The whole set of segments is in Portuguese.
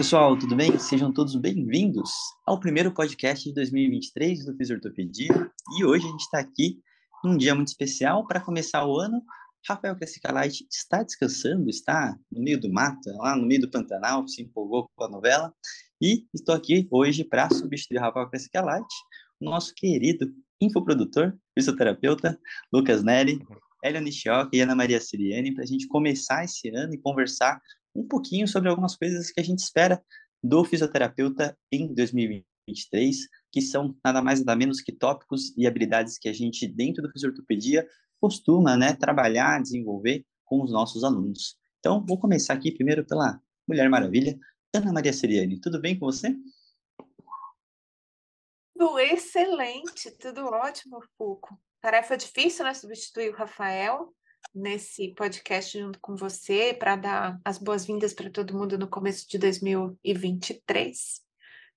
Pessoal, tudo bem? Sejam todos bem-vindos ao primeiro podcast de 2023 do Fisiortopedia. E hoje a gente está aqui num dia muito especial para começar o ano Rafael Crescicalite está descansando, está no meio do mato, lá no meio do Pantanal, se empolgou com a novela. E estou aqui hoje para substituir Rafael Crescicalite, nosso querido infoprodutor, fisioterapeuta, Lucas Neri, Hélio Nishioca e Ana Maria Siriani, para a gente começar esse ano e conversar um pouquinho sobre algumas coisas que a gente espera do fisioterapeuta em 2023, que são nada mais nada menos que tópicos e habilidades que a gente, dentro do fisioterapia, costuma né, trabalhar, desenvolver com os nossos alunos. Então, vou começar aqui primeiro pela Mulher Maravilha, Ana Maria Seriani. Tudo bem com você? Tudo excelente, tudo ótimo, Fuco. Tarefa difícil, né? Substituir o Rafael nesse podcast junto com você para dar as boas-vindas para todo mundo no começo de 2023.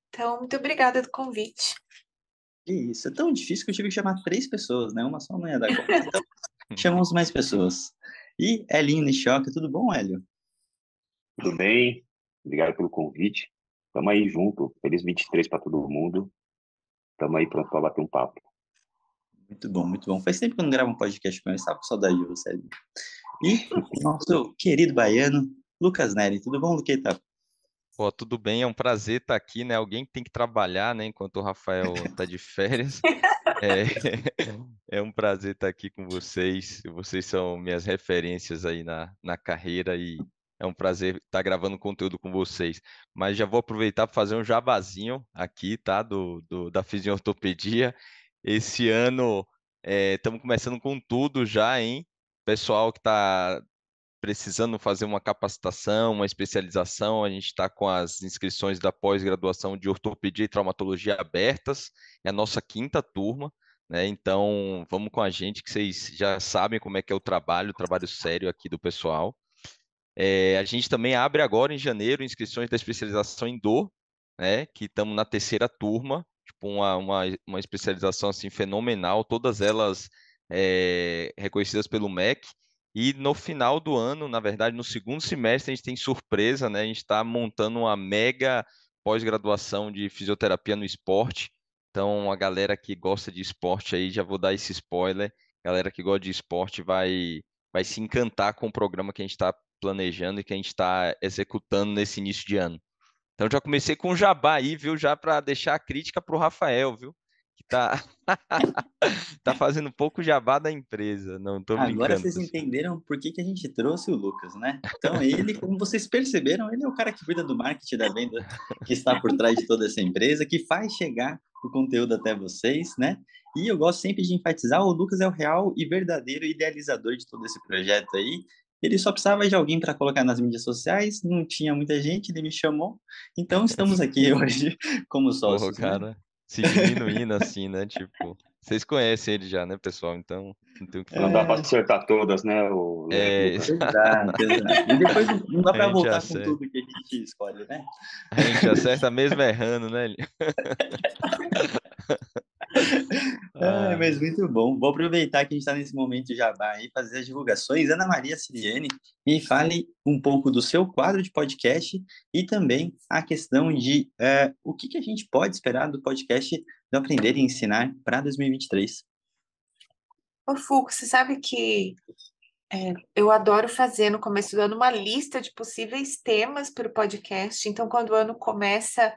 Então, muito obrigada do convite. Isso, é tão difícil que eu tive que chamar três pessoas, né? Uma só não ia dar conta. Então, chamamos mais pessoas. E Elinho Nishioca, tudo bom, Hélio? Tudo bem, obrigado pelo convite. Tamo aí junto, feliz 23 para todo mundo. Tamo aí pronto para bater um papo. Muito bom, muito bom. Faz tempo que eu não gravo um podcast com ele, estava com saudade de você. E nosso querido baiano, Lucas Neri. Tudo bom, Luqueta? Pô, tudo bem, é um prazer estar aqui, né? Alguém tem que trabalhar, né? Enquanto o Rafael está de férias. É, é, um prazer estar aqui com vocês. Vocês são minhas referências aí na, na carreira e é um prazer estar gravando conteúdo com vocês. Mas já vou aproveitar para fazer um jabazinho aqui, tá? Do, do da fisiortopedia. Esse ano estamos é, começando com tudo já, hein? Pessoal que está precisando fazer uma capacitação, uma especialização, a gente está com as inscrições da pós-graduação de ortopedia e traumatologia abertas, é a nossa quinta turma, né? Então, vamos com a gente, que vocês já sabem como é que é o trabalho, o trabalho sério aqui do pessoal. É, a gente também abre agora em janeiro inscrições da especialização em dor, né? Que estamos na terceira turma, tipo uma, uma, uma especialização assim fenomenal, todas elas é, reconhecidas pelo MEC. E no final do ano, na verdade, no segundo semestre, a gente tem surpresa, né? A gente está montando uma mega pós-graduação de fisioterapia no esporte. Então, a galera que gosta de esporte aí, já vou dar esse spoiler. A galera que gosta de esporte vai, vai se encantar com o programa que a gente está planejando e que a gente está executando nesse início de ano. Então, já comecei com o jabá aí, viu? Já para deixar a crítica para o Rafael, viu? que tá, tá fazendo um pouco jabá da empresa. Não tô brincando. Agora vocês entenderam por que, que a gente trouxe o Lucas, né? Então, ele, como vocês perceberam, ele é o cara que cuida do marketing da venda, que está por trás de toda essa empresa, que faz chegar o conteúdo até vocês, né? E eu gosto sempre de enfatizar, o Lucas é o real e verdadeiro idealizador de todo esse projeto aí. Ele só precisava de alguém para colocar nas mídias sociais, não tinha muita gente, ele me chamou. Então estamos aqui hoje como sócios. Porra, né? cara. Né? se diminuindo assim, né? Tipo, vocês conhecem ele já, né, pessoal? Então, não tem o que falar. Não dá para acertar todas, né? O... É, exato, exato. E depois não dá para voltar acerta. com tudo que a gente escolhe, né? A gente acerta mesmo errando, né? É, mas muito bom. Vou aproveitar que a gente está nesse momento jabá e fazer as divulgações. Ana Maria Siriane, me fale um pouco do seu quadro de podcast e também a questão de é, o que, que a gente pode esperar do podcast do Aprender e Ensinar para 2023. Ô, Fulco, você sabe que é, eu adoro fazer no começo do ano uma lista de possíveis temas para o podcast. Então, quando o ano começa,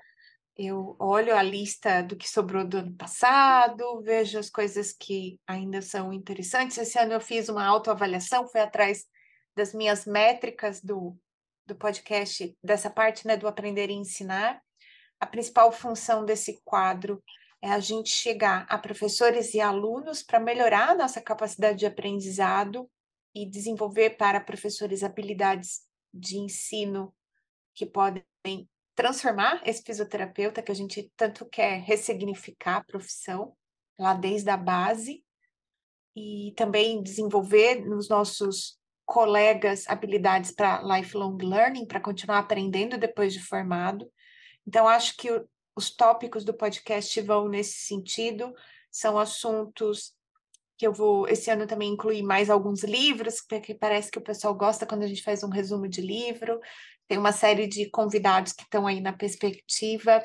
eu olho a lista do que sobrou do ano passado, vejo as coisas que ainda são interessantes. Esse ano eu fiz uma autoavaliação, fui atrás das minhas métricas do, do podcast, dessa parte né, do aprender e ensinar. A principal função desse quadro é a gente chegar a professores e alunos para melhorar a nossa capacidade de aprendizado e desenvolver para professores habilidades de ensino que podem transformar esse fisioterapeuta que a gente tanto quer ressignificar a profissão lá desde a base e também desenvolver nos nossos colegas habilidades para lifelong learning, para continuar aprendendo depois de formado. Então, acho que os tópicos do podcast vão nesse sentido, são assuntos que eu vou esse ano também incluir mais alguns livros, porque parece que o pessoal gosta quando a gente faz um resumo de livro. Tem uma série de convidados que estão aí na perspectiva.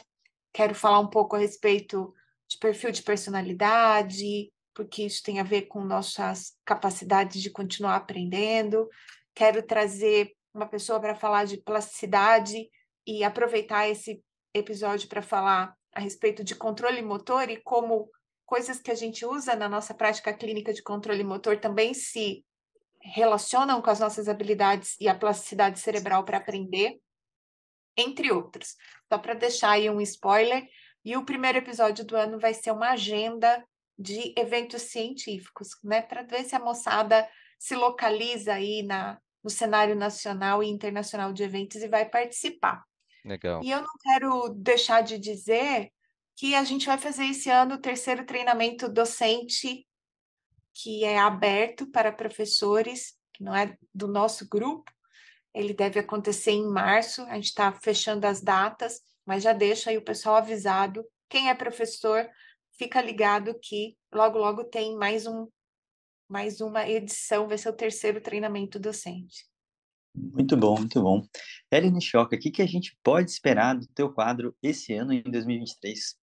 Quero falar um pouco a respeito de perfil de personalidade, porque isso tem a ver com nossas capacidades de continuar aprendendo. Quero trazer uma pessoa para falar de plasticidade e aproveitar esse episódio para falar a respeito de controle motor e como coisas que a gente usa na nossa prática clínica de controle motor também se relacionam com as nossas habilidades e a plasticidade cerebral para aprender, entre outros. Só para deixar aí um spoiler, e o primeiro episódio do ano vai ser uma agenda de eventos científicos, né, para ver se a moçada se localiza aí na, no cenário nacional e internacional de eventos e vai participar. Legal. E eu não quero deixar de dizer que a gente vai fazer esse ano o terceiro treinamento docente, que é aberto para professores, que não é do nosso grupo. Ele deve acontecer em março, a gente está fechando as datas, mas já deixa aí o pessoal avisado. Quem é professor fica ligado que logo, logo tem mais um mais uma edição, vai ser o terceiro treinamento docente. Muito bom, muito bom. Ellen Choca, o que, que a gente pode esperar do teu quadro esse ano, em 2023?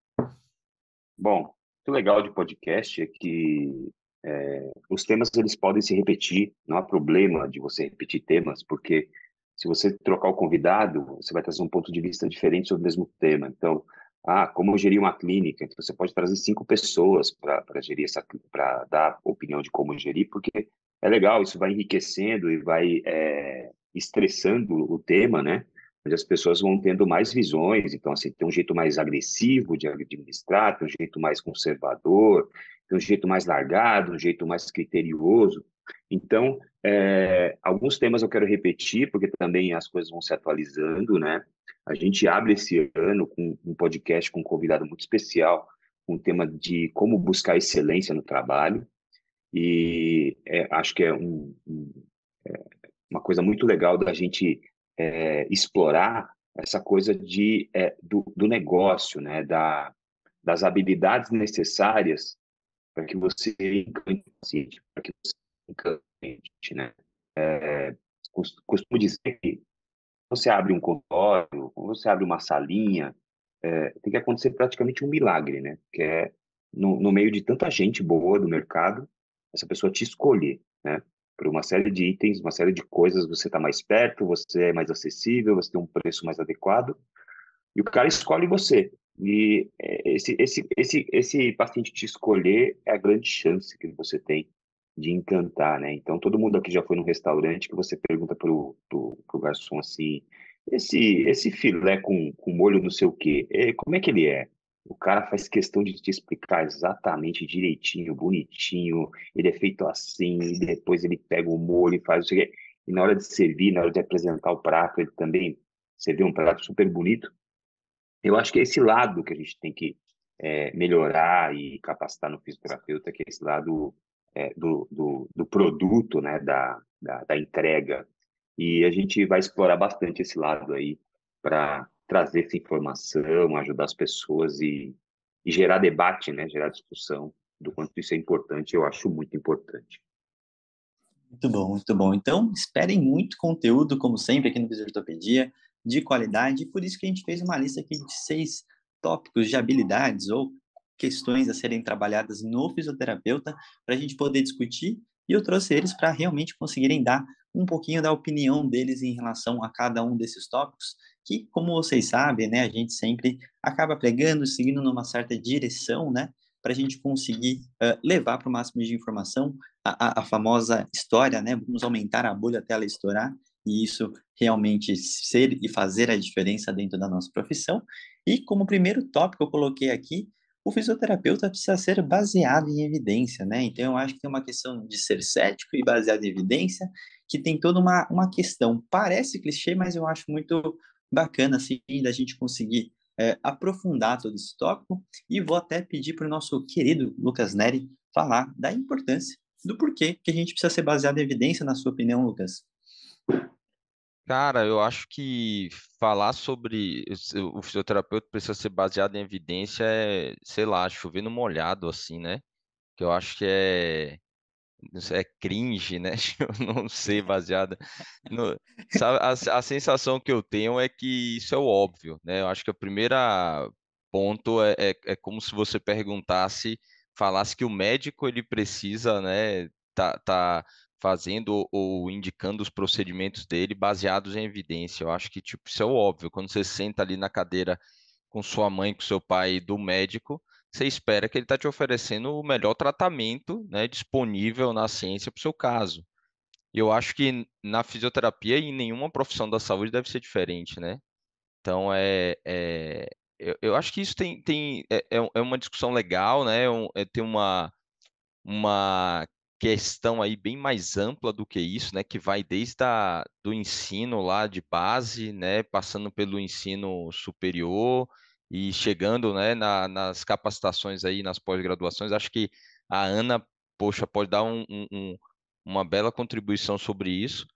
Bom, o legal de podcast é que é, os temas eles podem se repetir, não há problema de você repetir temas, porque se você trocar o convidado, você vai trazer um ponto de vista diferente sobre o mesmo tema. Então, ah, como gerir uma clínica? Então, você pode trazer cinco pessoas para gerir essa, para dar opinião de como gerir, porque é legal, isso vai enriquecendo e vai é, estressando o tema, né? Onde as pessoas vão tendo mais visões, então, assim, tem um jeito mais agressivo de administrar, tem um jeito mais conservador, tem um jeito mais largado, um jeito mais criterioso. Então, é, alguns temas eu quero repetir, porque também as coisas vão se atualizando, né? A gente abre esse ano com um podcast com um convidado muito especial, um tema de como buscar excelência no trabalho. E é, acho que é, um, um, é, uma coisa muito legal da gente é, explorar essa coisa de, é, do, do, negócio, né? da, das habilidades necessárias para que você encante o para que você encante, né? É, costumo dizer que você abre um consultório, quando você abre uma salinha, é, tem que acontecer praticamente um milagre, né? Que é, no, no, meio de tanta gente boa do mercado, essa pessoa te escolher, né? Por uma série de itens, uma série de coisas, você está mais perto, você é mais acessível, você tem um preço mais adequado, e o cara escolhe você. E é, esse, esse, esse, esse paciente te escolher é a grande chance que você tem de encantar, né? Então, todo mundo aqui já foi num restaurante que você pergunta pro, pro garçom assim, esse, esse filé com, com molho não sei o quê, é, como é que ele é? O cara faz questão de te explicar exatamente direitinho, bonitinho, ele é feito assim, e depois ele pega o molho e faz o que e na hora de servir, na hora de apresentar o prato, ele também serviu um prato super bonito. Eu acho que é esse lado que a gente tem que é, melhorar e capacitar no fisioterapeuta, que é esse lado é, do, do, do, produto, né, da, da, da, entrega. E a gente vai explorar bastante esse lado aí para trazer essa informação, ajudar as pessoas e, e gerar debate, né, gerar discussão do quanto isso é importante, eu acho muito importante. Muito bom, muito bom. Então, esperem muito conteúdo, como sempre, aqui no Fisiortopedia, de qualidade, e por isso que a gente fez uma lista aqui de seis tópicos de habilidades ou questões a serem trabalhadas no fisioterapeuta para a gente poder discutir e eu trouxe eles para realmente conseguirem dar um pouquinho da opinião deles em relação a cada um desses tópicos, que, como vocês sabem, né, a gente sempre acaba pregando, seguindo numa certa direção, né, para a gente conseguir uh, levar para o máximo de informação a, a, a, famosa história, né, vamos aumentar a bolha até ela estourar, e isso realmente ser e fazer a diferença dentro da nossa profissão. E como primeiro tópico eu coloquei aqui o fisioterapeuta precisa ser baseado em evidência, né? Então, eu acho que tem uma questão de ser cético e baseado em evidência, que tem toda uma, uma questão. Parece clichê, mas eu acho muito bacana, assim, da gente conseguir é, aprofundar todo esse tópico. E vou até pedir para o nosso querido Lucas Neri falar da importância do porquê que a gente precisa ser baseado em evidência, na sua opinião, Lucas. Cara, eu acho que falar sobre o fisioterapeuta precisa ser baseado em evidência é, sei lá, chover no molhado, assim, né? Que eu acho que é, é cringe, né? Eu não sei, baseada. No, sabe, a, a sensação que eu tenho é que isso é o óbvio, né? Eu acho que o primeiro ponto é, é, é como se você perguntasse, falasse que o médico ele precisa, né? Tá, tá fazendo ou indicando os procedimentos dele baseados em evidência. Eu acho que tipo isso é óbvio. Quando você senta ali na cadeira com sua mãe, com seu pai, do médico, você espera que ele está te oferecendo o melhor tratamento, né, disponível na ciência para o seu caso. Eu acho que na fisioterapia e em nenhuma profissão da saúde deve ser diferente, né? Então é, é eu, eu, acho que isso tem, tem é, é, é uma discussão legal, né? É, é, tem uma uma questão aí bem mais ampla do que isso, né, que vai desde a, do ensino lá de base, né, passando pelo ensino superior e chegando, né, na, nas capacitações aí, nas pós-graduações. Acho que a Ana, poxa, pode dar um, um, uma bela contribuição sobre isso,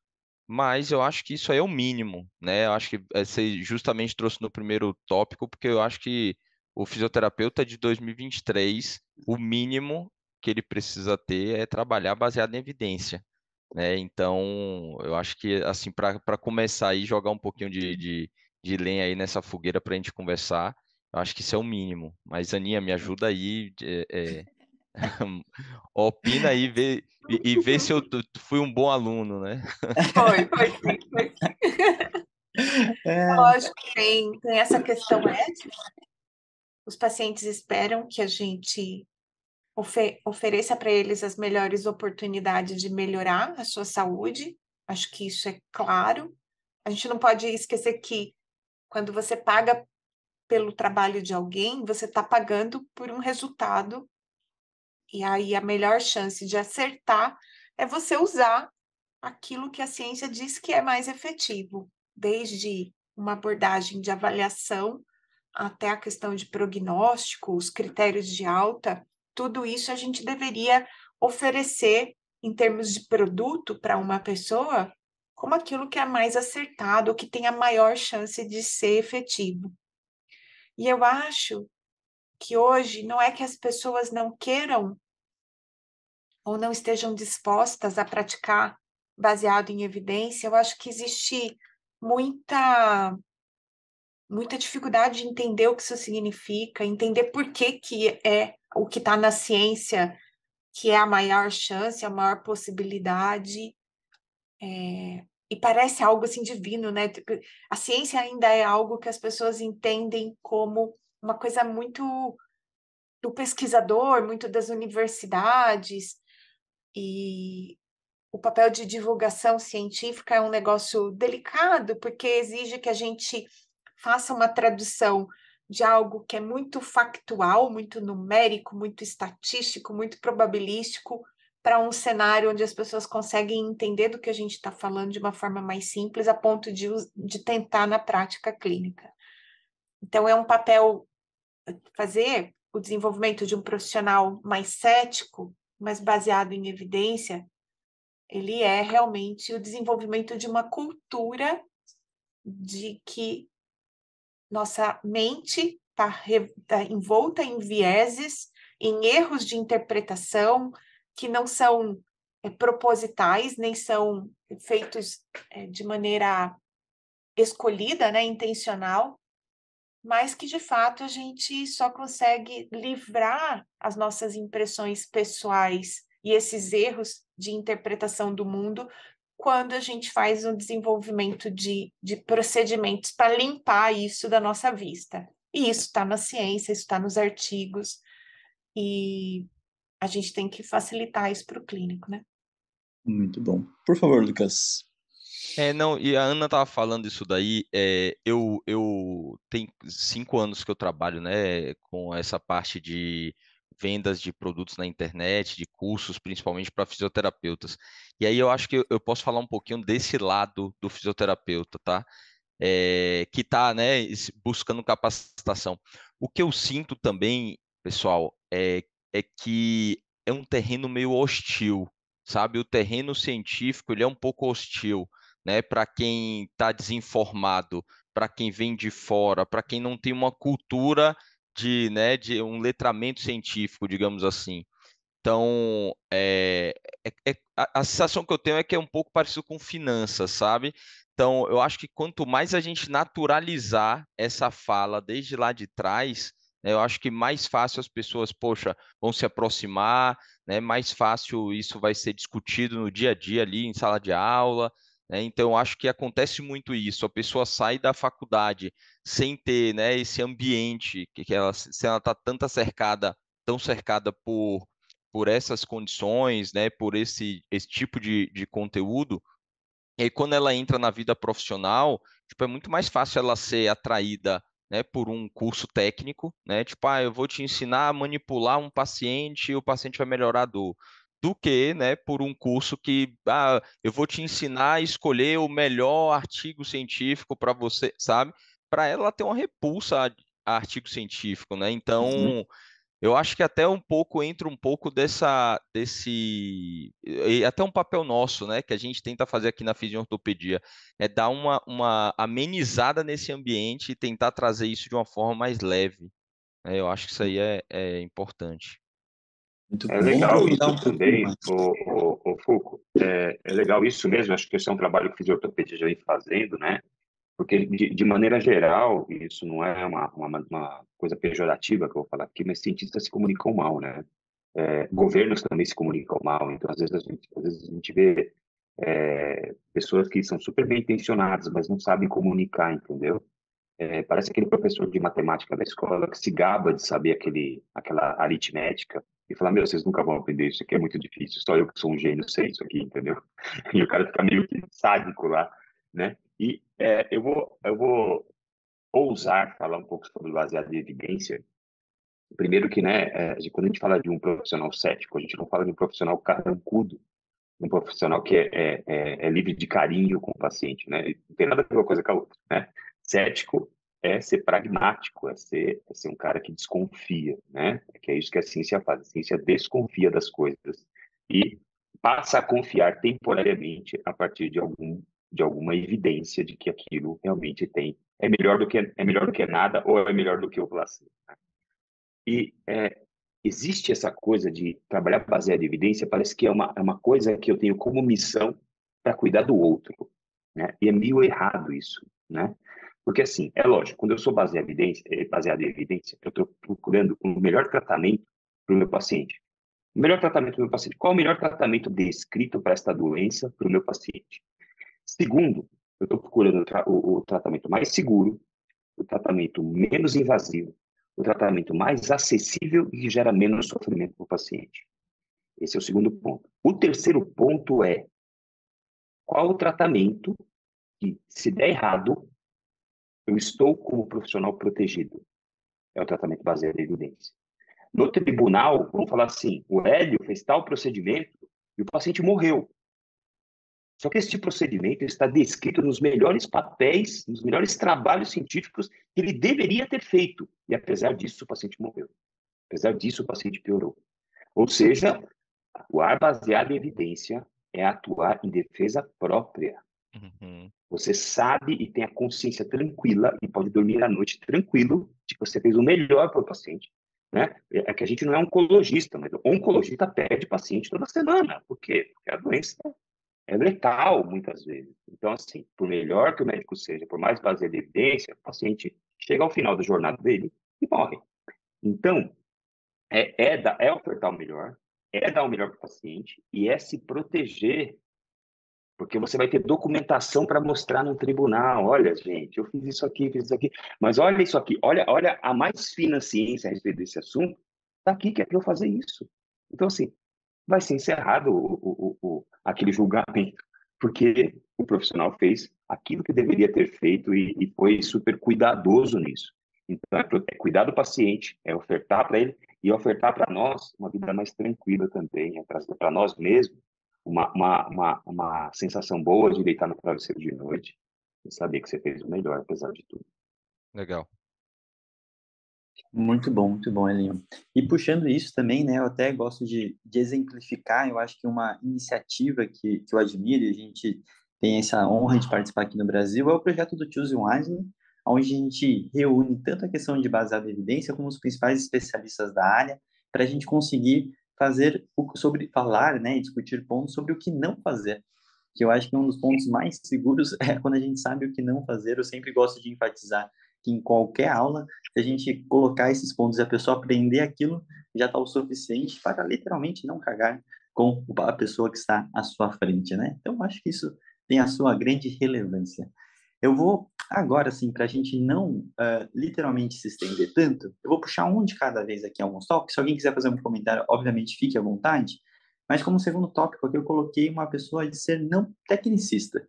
mas eu acho que isso aí é o mínimo, né? Eu acho que eh, você justamente trouxe no primeiro tópico, porque eu acho que o fisioterapeuta de 2023, o mínimo que ele precisa ter é trabalhar baseado em evidência. Né? Então, eu acho que, assim, para começar aí, jogar um pouquinho de, de, de lenha aí nessa fogueira para a gente conversar, eu acho que isso é o mínimo. Mas, Aninha, me ajuda aí, é, é, opina aí vê, e, e vê se eu fui um bom aluno, né? Foi, foi sim, foi sim. É... Lógico que tem, tem essa questão ética. Os pacientes esperam que a gente ofe ofereça para eles as melhores oportunidades de melhorar a sua saúde. Acho que isso é claro. A gente não pode esquecer que quando você paga pelo trabalho de alguém, você está pagando por um resultado. E aí a melhor chance de acertar é você usar aquilo que a ciência diz que é mais efetivo, desde uma abordagem de avaliação até a questão de prognóstico, os critérios de alta tudo isso a gente deveria oferecer em termos de produto para uma pessoa como aquilo que é mais acertado, que tem a maior chance de ser efetivo. E eu acho que hoje não é que as pessoas não queiram ou não estejam dispostas a praticar baseado em evidência, eu acho que existe muita muita dificuldade de entender o que isso significa, entender por que, que é o que está na ciência que é a maior chance, a maior possibilidade. É, e parece algo assim divino, né? A ciência ainda é algo que as pessoas entendem como uma coisa muito do pesquisador, muito das universidades, e o papel de divulgação científica é um negócio delicado, porque exige que a gente faça uma tradução de algo que é muito factual, muito numérico, muito estatístico, muito probabilístico, para um cenário onde as pessoas conseguem entender do que a gente está falando de uma forma mais simples, a ponto de, de tentar na prática clínica. Então, é um papel fazer o desenvolvimento de um profissional mais cético, mais baseado em evidência, ele é realmente o desenvolvimento de uma cultura de que nossa mente está tá envolta em vieses, em erros de interpretação que não são é, propositais, nem são feitos é, de maneira escolhida, né, intencional, mas que de fato a gente só consegue livrar as nossas impressões pessoais e esses erros de interpretação do mundo quando a gente faz um desenvolvimento de, de procedimentos para limpar isso da nossa vista. E isso está na ciência, isso está nos artigos, e a gente tem que facilitar isso para o clínico, né? Muito bom. Por favor, Lucas. É, não, e a Ana estava falando isso daí, é, eu, eu tenho cinco anos que eu trabalho, né, com essa parte de vendas de produtos na internet, de cursos, principalmente para fisioterapeutas. E aí eu acho que eu, posso falar um pouquinho desse lado do fisioterapeuta, tá? É, que está né, buscando capacitação. O que eu sinto também, pessoal, é, é que é um terreno meio hostil, sabe? O terreno científico ele é um pouco hostil, né? Para quem está desinformado, para quem vem de fora, para quem não tem uma cultura de, né, de um letramento científico, digamos assim. Então, é, é, é, a, a sensação que eu tenho é que é um pouco parecido com finanças, sabe? Então, eu acho que quanto mais a gente naturalizar essa fala desde lá de trás, eu acho que mais fácil as pessoas, poxa, vão se aproximar, né, mais fácil isso vai ser discutido no dia a dia ali em sala de aula. Né, então, acho que acontece muito isso. A pessoa sai da faculdade sem ter né, esse ambiente, que ela, se ela está tanta cercada, tão cercada por, por essas condições, né, por esse, esse tipo de, de conteúdo, e aí, quando ela entra na vida profissional, tipo, é muito mais fácil ela ser atraída né, por um curso técnico, né? Tipo, ah, eu vou te ensinar a manipular um paciente e o paciente vai melhorar a dor. Do que, né, por um curso que, ah, eu vou te ensinar a escolher o melhor artigo científico para você, sabe? Para ela ter uma repulsa a, a artigo científico, né? Então, uhum. Eu acho que até um pouco entra um pouco dessa desse e até um papel nosso, né, que a gente tenta fazer aqui na fisiortopedia, é dar uma, uma amenizada nesse ambiente e tentar trazer isso de uma forma mais leve. Né? Eu acho que isso aí é, é importante. Muito é legal isso um também, o, o, o Foucault. É, é legal isso mesmo. Acho que esse é um trabalho que a fisiortopedia já vem fazendo, né? Porque, de, de, maneira geral, isso não é uma, uma, uma, coisa pejorativa que eu vou falar aqui, mas cientistas se comunicam mal, né? É, governos também se comunicam mal, então às vezes a gente, às vezes a gente vê é, pessoas que são super bem intencionadas, mas não sabem comunicar, entendeu? É, parece aquele professor de matemática da escola que se gaba de saber aquele, aquela aritmética e fala, meu, vocês nunca vão aprender isso aqui, é muito difícil, só eu que sou um gênio sei isso aqui, entendeu? E o cara fica meio que sádico lá, né? E é, eu, vou, eu vou ousar falar um pouco sobre baseado em evidência. Primeiro que, né, é, quando a gente fala de um profissional cético, a gente não fala de um profissional carrancudo, um profissional que é, é, é, é livre de carinho com o paciente, né? Não tem nada a ver uma coisa com a outra, né? Cético é ser pragmático, é ser, é ser um cara que desconfia, né? Que é isso que a ciência faz. A ciência desconfia das coisas e passa a confiar temporariamente a partir de algum de alguma evidência de que aquilo realmente tem é melhor do que é melhor do que nada ou é melhor do que o placebo. Né? E é, existe essa coisa de trabalhar baseado em evidência, parece que é uma, é uma coisa que eu tenho como missão para cuidar do outro, né? E é meio errado isso, né? Porque assim, é lógico, quando eu sou baseado em evidência, é, baseado em evidência, eu estou procurando o um melhor tratamento para o meu paciente. O melhor tratamento para o meu paciente. Qual o melhor tratamento descrito para esta doença para o meu paciente? Segundo, eu estou procurando o, o tratamento mais seguro, o tratamento menos invasivo, o tratamento mais acessível e que gera menos sofrimento para o paciente. Esse é o segundo ponto. O terceiro ponto é qual o tratamento que, se der errado, eu estou como profissional protegido. É o tratamento baseado em evidência. No tribunal, vamos falar assim, o Hélio fez tal procedimento e o paciente morreu. Só que esse procedimento está descrito nos melhores papéis, nos melhores trabalhos científicos que ele deveria ter feito. E apesar disso, o paciente morreu. Apesar disso, o paciente piorou. Ou seja, atuar baseado em evidência é atuar em defesa própria. Uhum. Você sabe e tem a consciência tranquila e pode dormir à noite tranquilo de que você fez o melhor para o paciente. Né? É que a gente não é oncologista, mas o oncologista perde paciente toda semana. Por quê? Porque a doença é letal muitas vezes. Então, assim, por melhor que o médico seja, por mais baseado em evidência, o paciente chega ao final da jornada dele e morre. Então, é, é, da, é ofertar o melhor, é dar o melhor para o paciente e é se proteger, porque você vai ter documentação para mostrar no tribunal. Olha, gente, eu fiz isso aqui, fiz isso aqui, mas olha isso aqui, olha, olha a mais fina ciência a respeito desse assunto, está aqui que é para eu fazer isso. Então, assim, vai ser encerrado o, o, o, aquele julgamento, porque o profissional fez aquilo que deveria ter feito e, e foi super cuidadoso nisso. Então, é, é cuidar do paciente, é ofertar para ele e ofertar para nós uma vida mais tranquila também, é trazer para nós mesmos uma, uma, uma, uma sensação boa de deitar no travesseiro de noite e saber que você fez o melhor, apesar de tudo. Legal. Muito bom, muito bom, Elinho. E puxando isso também, né, eu até gosto de, de exemplificar, eu acho que uma iniciativa que, que eu admiro, e a gente tem essa honra de participar aqui no Brasil, é o projeto do Choose Wisely, onde a gente reúne tanto a questão de baseada em evidência como os principais especialistas da área, para a gente conseguir fazer sobre falar, né, e discutir pontos sobre o que não fazer. Que eu acho que um dos pontos mais seguros é quando a gente sabe o que não fazer. Eu sempre gosto de enfatizar que em qualquer aula, se a gente colocar esses pontos e a pessoa aprender aquilo, já está o suficiente para literalmente não cagar com a pessoa que está à sua frente, né? Então, acho que isso tem a sua grande relevância. Eu vou agora, assim, para a gente não uh, literalmente se estender tanto, eu vou puxar um de cada vez aqui alguns tópicos. Se alguém quiser fazer um comentário, obviamente fique à vontade. Mas como segundo tópico aqui, eu coloquei uma pessoa de ser não tecnicista,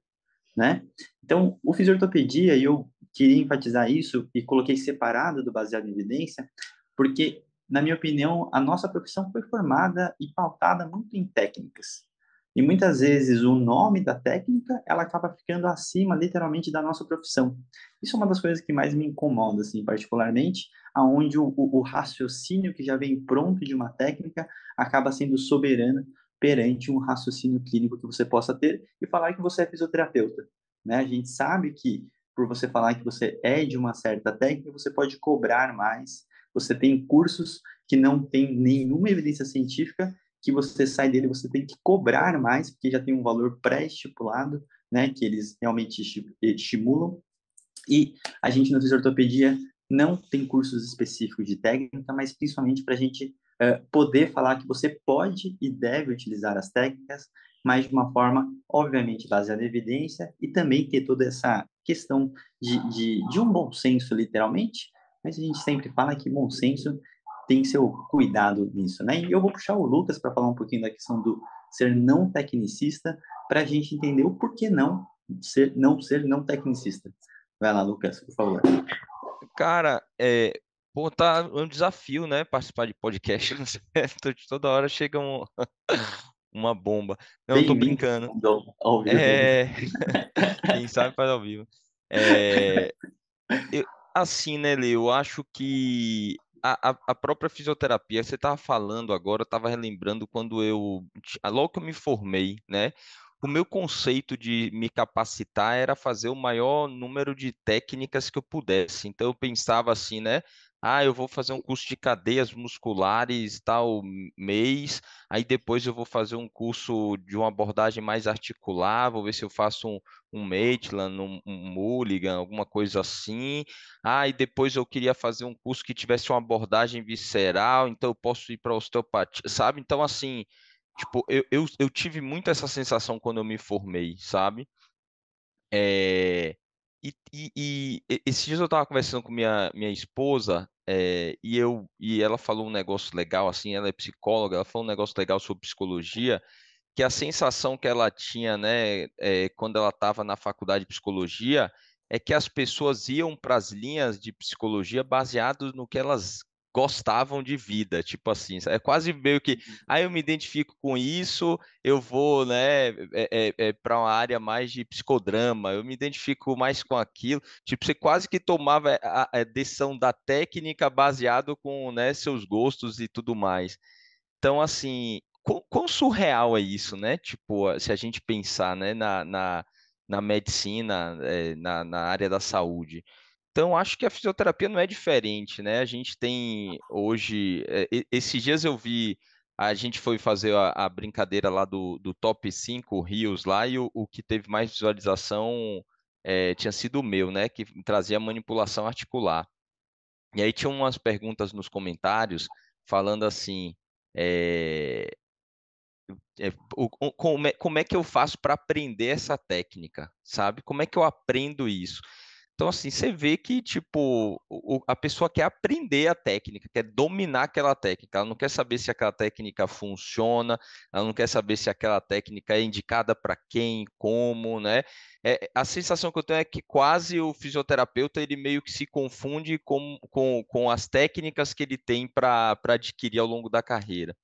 né? Então, o fisiortopedia, e eu queria enfatizar isso e coloquei separado do baseado em evidência, porque, na minha opinião, a nossa profissão foi formada e pautada muito em técnicas. E muitas vezes o nome da técnica, ela acaba ficando acima, literalmente, da nossa profissão. Isso é uma das coisas que mais me incomoda, assim, particularmente, aonde o, o, o raciocínio que já vem pronto de uma técnica acaba sendo soberano perante um raciocínio clínico que você possa ter e falar que você é fisioterapeuta. Né? A gente sabe que por você falar que você é de uma certa técnica, você pode cobrar mais. Você tem cursos que não tem nenhuma evidência científica que você sai dele, você tem que cobrar mais, porque já tem um valor pré-estipulado, né, que eles realmente estimulam. E a gente no Fisioterapia não tem cursos específicos de técnica, mas principalmente para a gente uh, poder falar que você pode e deve utilizar as técnicas, mas de uma forma, obviamente, baseada em evidência e também ter toda essa questão de, de, de um bom senso, literalmente, mas a gente sempre fala que bom senso tem seu cuidado nisso, né? E eu vou puxar o Lucas para falar um pouquinho da questão do ser não tecnicista, para a gente entender o porquê não ser não ser não tecnicista. Vai lá, Lucas, por favor. Cara, é, pô, tá um desafio, né? Participar de podcast. Toda hora chega um, uma bomba. Não, Bem tô brincando. Ao vivo. É... Quem sabe faz ao vivo. É... Eu, assim, né, Leo? Eu acho que a, a própria fisioterapia, você estava falando agora, eu estava relembrando quando eu, logo que eu me formei, né? O meu conceito de me capacitar era fazer o maior número de técnicas que eu pudesse. Então eu pensava assim, né? Ah, eu vou fazer um curso de cadeias musculares tal mês, aí depois eu vou fazer um curso de uma abordagem mais articular, vou ver se eu faço um, um Maitland, um, um Mulligan, alguma coisa assim. Ah, e depois eu queria fazer um curso que tivesse uma abordagem visceral, então eu posso ir para osteopatia, sabe? Então, assim, tipo, eu, eu, eu tive muito essa sensação quando eu me formei, sabe? É... E, e, e, esses dias eu estava conversando com minha, minha esposa é, e eu e ela falou um negócio legal, assim, ela é psicóloga, ela falou um negócio legal sobre psicologia, que a sensação que ela tinha, né, é, quando ela estava na faculdade de psicologia, é que as pessoas iam para as linhas de psicologia baseados no que elas gostavam de vida, tipo assim, é quase meio que, aí ah, eu me identifico com isso, eu vou, né, é, é, é para uma área mais de psicodrama, eu me identifico mais com aquilo, tipo, você quase que tomava a, a decisão da técnica baseado com, né, seus gostos e tudo mais. Então, assim, quão, quão surreal é isso, né, tipo, se a gente pensar, né, na, na, na medicina, é, na, na área da saúde, então, acho que a fisioterapia não é diferente, né? A gente tem hoje. É, esses dias eu vi. A gente foi fazer a, a brincadeira lá do, do top 5 rios lá, e o, o que teve mais visualização é, tinha sido o meu, né? Que trazia manipulação articular. E aí tinha umas perguntas nos comentários falando assim. É, é, o, como, é, como é que eu faço para aprender essa técnica, sabe? Como é que eu aprendo isso? Então, assim, você vê que, tipo, o, a pessoa quer aprender a técnica, quer dominar aquela técnica, ela não quer saber se aquela técnica funciona, ela não quer saber se aquela técnica é indicada para quem, como, né? É, a sensação que eu tenho é que quase o fisioterapeuta, ele meio que se confunde com, com, com as técnicas que ele tem para adquirir ao longo da carreira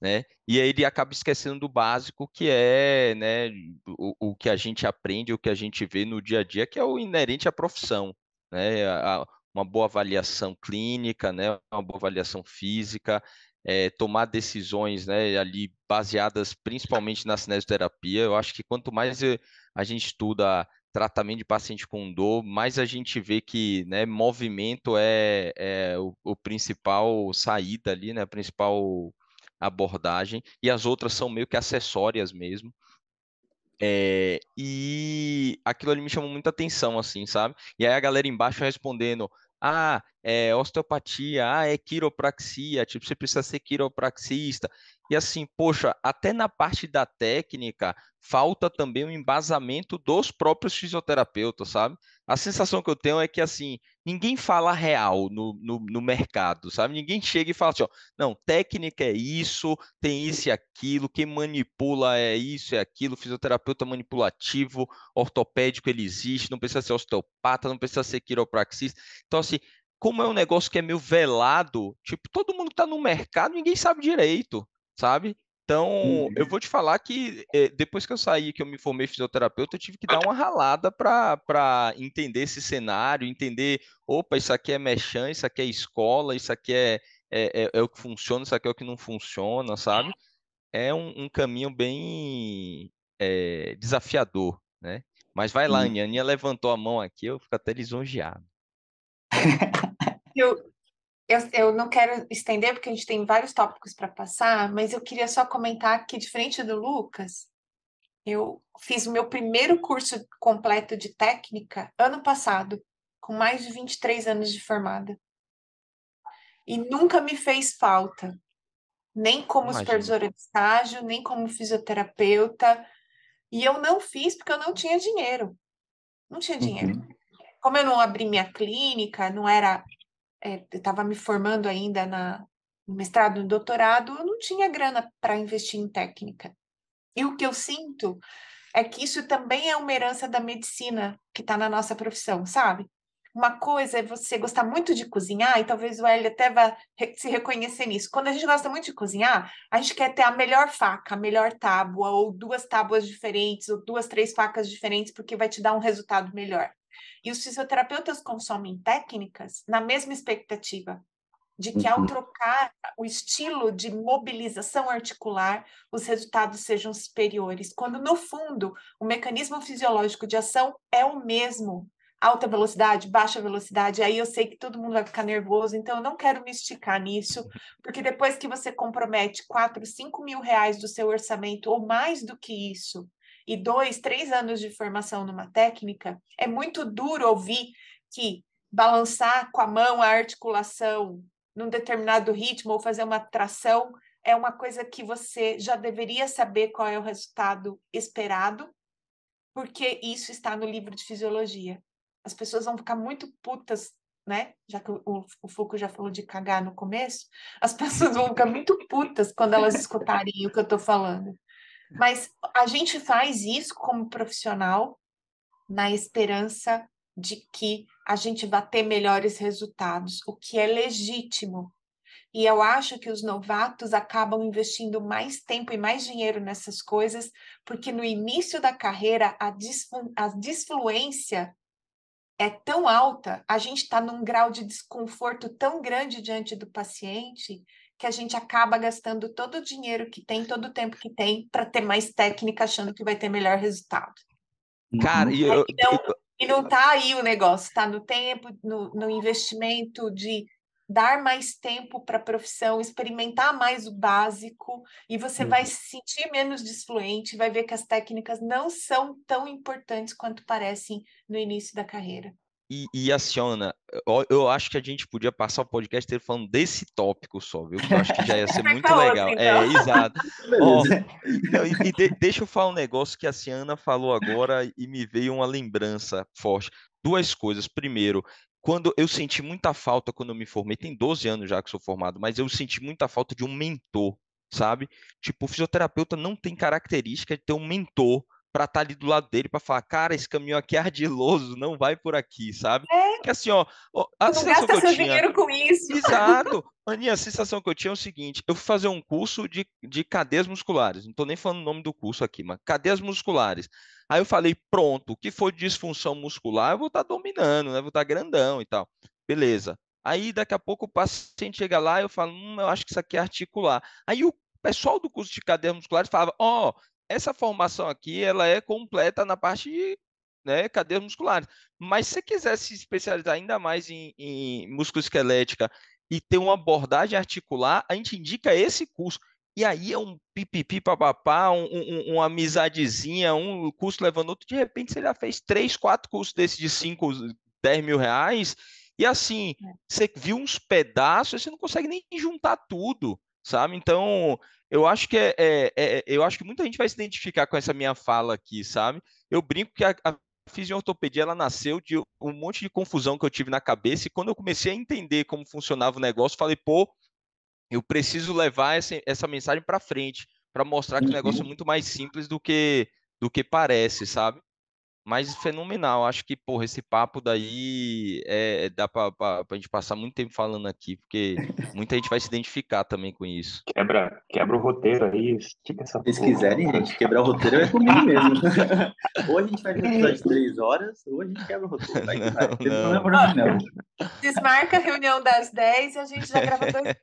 né? E aí ele acaba esquecendo do básico, que é né, o, o que a gente aprende, o que a gente vê no dia a dia, que é o inerente à profissão, né? A, uma boa avaliação clínica, né? Uma boa avaliação física, é, tomar decisões, né? Ali baseadas principalmente na cinesioterapia. Eu acho que quanto mais a gente estuda tratamento de paciente com dor, mais a gente vê que né, movimento é, é o, o, principal saída ali, né, a principal abordagem, e as outras são meio que acessórias mesmo. É, e aquilo ali me chamou muita atenção, assim, sabe? E aí a galera embaixo respondendo: ah, é osteopatia, ah, é quiropraxia, tipo, você precisa ser quiropraxista. E assim, poxa, até na parte da técnica, falta também o embasamento dos próprios fisioterapeutas, sabe? A sensação que eu tenho é que, assim, ninguém fala real no, no, no mercado, sabe? Ninguém chega e fala assim, ó, não, técnica é isso, tem isso e aquilo, quem manipula é isso e aquilo, fisioterapeuta manipulativo, ortopédico, ele existe, não precisa ser osteopata, não precisa ser quiropraxista. Então, assim, como é um negócio que é meio velado, tipo, todo mundo que tá no mercado, ninguém sabe direito sabe? Então, uhum. eu vou te falar que eh, depois que eu saí, que eu me formei fisioterapeuta, eu tive que dar uma ralada para entender esse cenário, entender, opa, isso aqui é mechan, isso aqui é escola, isso aqui é, é, é, é o que funciona, isso aqui é o que não funciona, sabe? É um, um caminho bem é, desafiador, né? Mas vai lá, uhum. Aninha. Aninha levantou a mão aqui, eu fico até lisonjeado. Eu, eu, eu não quero estender, porque a gente tem vários tópicos para passar, mas eu queria só comentar que, diferente do Lucas, eu fiz o meu primeiro curso completo de técnica ano passado, com mais de 23 anos de formada. E nunca me fez falta, nem como Imagina. supervisora de estágio, nem como fisioterapeuta. E eu não fiz porque eu não tinha dinheiro. Não tinha dinheiro. Uhum. Como eu não abri minha clínica, não era é, estava me formando ainda na, no mestrado, no doutorado, eu não tinha grana para investir em técnica. E o que eu sinto é que isso também é uma herança da medicina que está na nossa profissão, sabe? Uma coisa é você gostar muito de cozinhar, e talvez o Hélio até vá se reconhecer nisso. Quando a gente gosta muito de cozinhar, a gente quer ter a melhor faca, a melhor tábua, ou duas tábuas diferentes, ou duas, três facas diferentes, porque vai te dar um resultado melhor. E os fisioterapeutas consomem técnicas na mesma expectativa de que ao uhum. trocar o estilo de mobilização articular, os resultados sejam superiores, quando no fundo o mecanismo fisiológico de ação é o mesmo. Alta velocidade, baixa velocidade, aí eu sei que todo mundo vai ficar nervoso, então eu não quero me esticar nisso, porque depois que você compromete 4, 5 mil reais do seu orçamento, ou mais do que isso, e dois, três anos de formação numa técnica, é muito duro ouvir que balançar com a mão a articulação num determinado ritmo ou fazer uma tração é uma coisa que você já deveria saber qual é o resultado esperado, porque isso está no livro de fisiologia. As pessoas vão ficar muito putas, né? Já que o, o Foucault já falou de cagar no começo, as pessoas vão ficar muito putas quando elas escutarem o que eu estou falando. Mas a gente faz isso como profissional na esperança de que a gente vá ter melhores resultados, o que é legítimo. E eu acho que os novatos acabam investindo mais tempo e mais dinheiro nessas coisas, porque no início da carreira a, disflu a disfluência é tão alta, a gente está num grau de desconforto tão grande diante do paciente que a gente acaba gastando todo o dinheiro que tem, todo o tempo que tem, para ter mais técnica, achando que vai ter melhor resultado. Cara, e, eu, não, e não tá aí o negócio, tá no tempo, no, no investimento de dar mais tempo para a profissão, experimentar mais o básico, e você uhum. vai se sentir menos desfluente, vai ver que as técnicas não são tão importantes quanto parecem no início da carreira e, e aciona. Eu, eu, acho que a gente podia passar o podcast inteiro falando desse tópico só, viu? eu acho que já ia ser muito legal. Então. É, exato. Ó, e, e de, deixa eu falar um negócio que a Ciana falou agora e me veio uma lembrança forte. duas coisas. Primeiro, quando eu senti muita falta quando eu me formei, tem 12 anos já que sou formado, mas eu senti muita falta de um mentor, sabe? Tipo, o fisioterapeuta não tem característica de ter um mentor para estar tá ali do lado dele para falar, cara, esse caminho aqui é ardiloso, não vai por aqui, sabe? É. Que assim, ó, a não sensação gasta que eu seu tinha... dinheiro com isso. Exato. Aninha, a sensação que eu tinha é o seguinte, eu fui fazer um curso de, de cadeias musculares, não estou nem falando o nome do curso aqui, mas cadeias musculares. Aí eu falei, pronto, o que for disfunção muscular, eu vou estar tá dominando, né? Vou estar tá grandão e tal. Beleza. Aí daqui a pouco o paciente chega lá e eu falo, hum, eu acho que isso aqui é articular. Aí o pessoal do curso de cadeias musculares falava, ó, oh, essa formação aqui ela é completa na parte de né, cadeias musculares. Mas se você quiser se especializar ainda mais em, em esquelética e ter uma abordagem articular, a gente indica esse curso. E aí é um pipipi papapá, um, um, uma amizadezinha, um curso levando outro. De repente você já fez três, quatro cursos desses de 5, 10 mil reais. E assim, é. você viu uns pedaços, você não consegue nem juntar tudo, sabe? Então, eu acho que é, é, é, eu acho que muita gente vai se identificar com essa minha fala aqui, sabe? Eu brinco que a, a fisiortopedia ela nasceu de um monte de confusão que eu tive na cabeça e quando eu comecei a entender como funcionava o negócio, falei, pô, eu preciso levar essa, essa mensagem para frente para mostrar que o negócio é uhum. muito mais simples do que do que parece, sabe? Mas fenomenal, acho que, porra, esse papo daí é, dá para a gente passar muito tempo falando aqui, porque muita gente vai se identificar também com isso. Quebra, quebra o roteiro aí, estica essa Se quiserem, gente, quebrar o roteiro é comigo mesmo. ou a gente faz um episódio de três horas, ou a gente quebra o roteiro. Vai, não, vai. Não. Não, não. Desmarca a reunião das 10 e a gente já grava dois.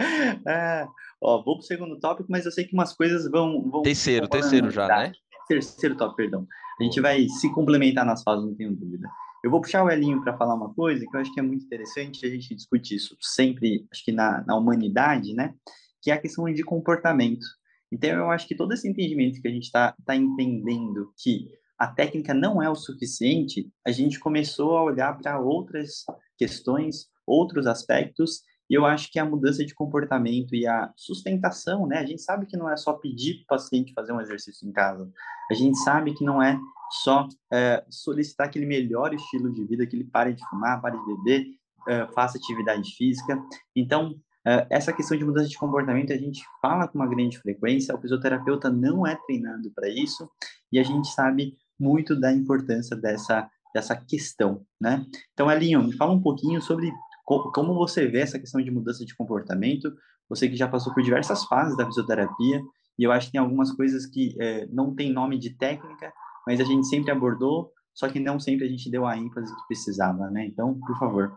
é, ó, vou pro segundo tópico, mas eu sei que umas coisas vão. vão terceiro, terceiro já, né? Terceiro top, perdão. A gente vai se complementar nas fases, não tenho dúvida. Eu vou puxar o Elinho para falar uma coisa que eu acho que é muito interessante, a gente discute isso sempre, acho que na, na humanidade, né? Que é a questão de comportamento. Então, eu acho que todo esse entendimento que a gente está tá entendendo que a técnica não é o suficiente, a gente começou a olhar para outras questões, outros aspectos e eu acho que a mudança de comportamento e a sustentação, né? A gente sabe que não é só pedir para o paciente fazer um exercício em casa. A gente sabe que não é só é, solicitar que ele melhore o estilo de vida, que ele pare de fumar, pare de beber, é, faça atividade física. Então, é, essa questão de mudança de comportamento a gente fala com uma grande frequência. O fisioterapeuta não é treinado para isso e a gente sabe muito da importância dessa dessa questão, né? Então, Elinho, me fala um pouquinho sobre como você vê essa questão de mudança de comportamento? Você que já passou por diversas fases da fisioterapia, e eu acho que tem algumas coisas que é, não tem nome de técnica, mas a gente sempre abordou, só que não sempre a gente deu a ênfase que precisava, né? Então, por favor.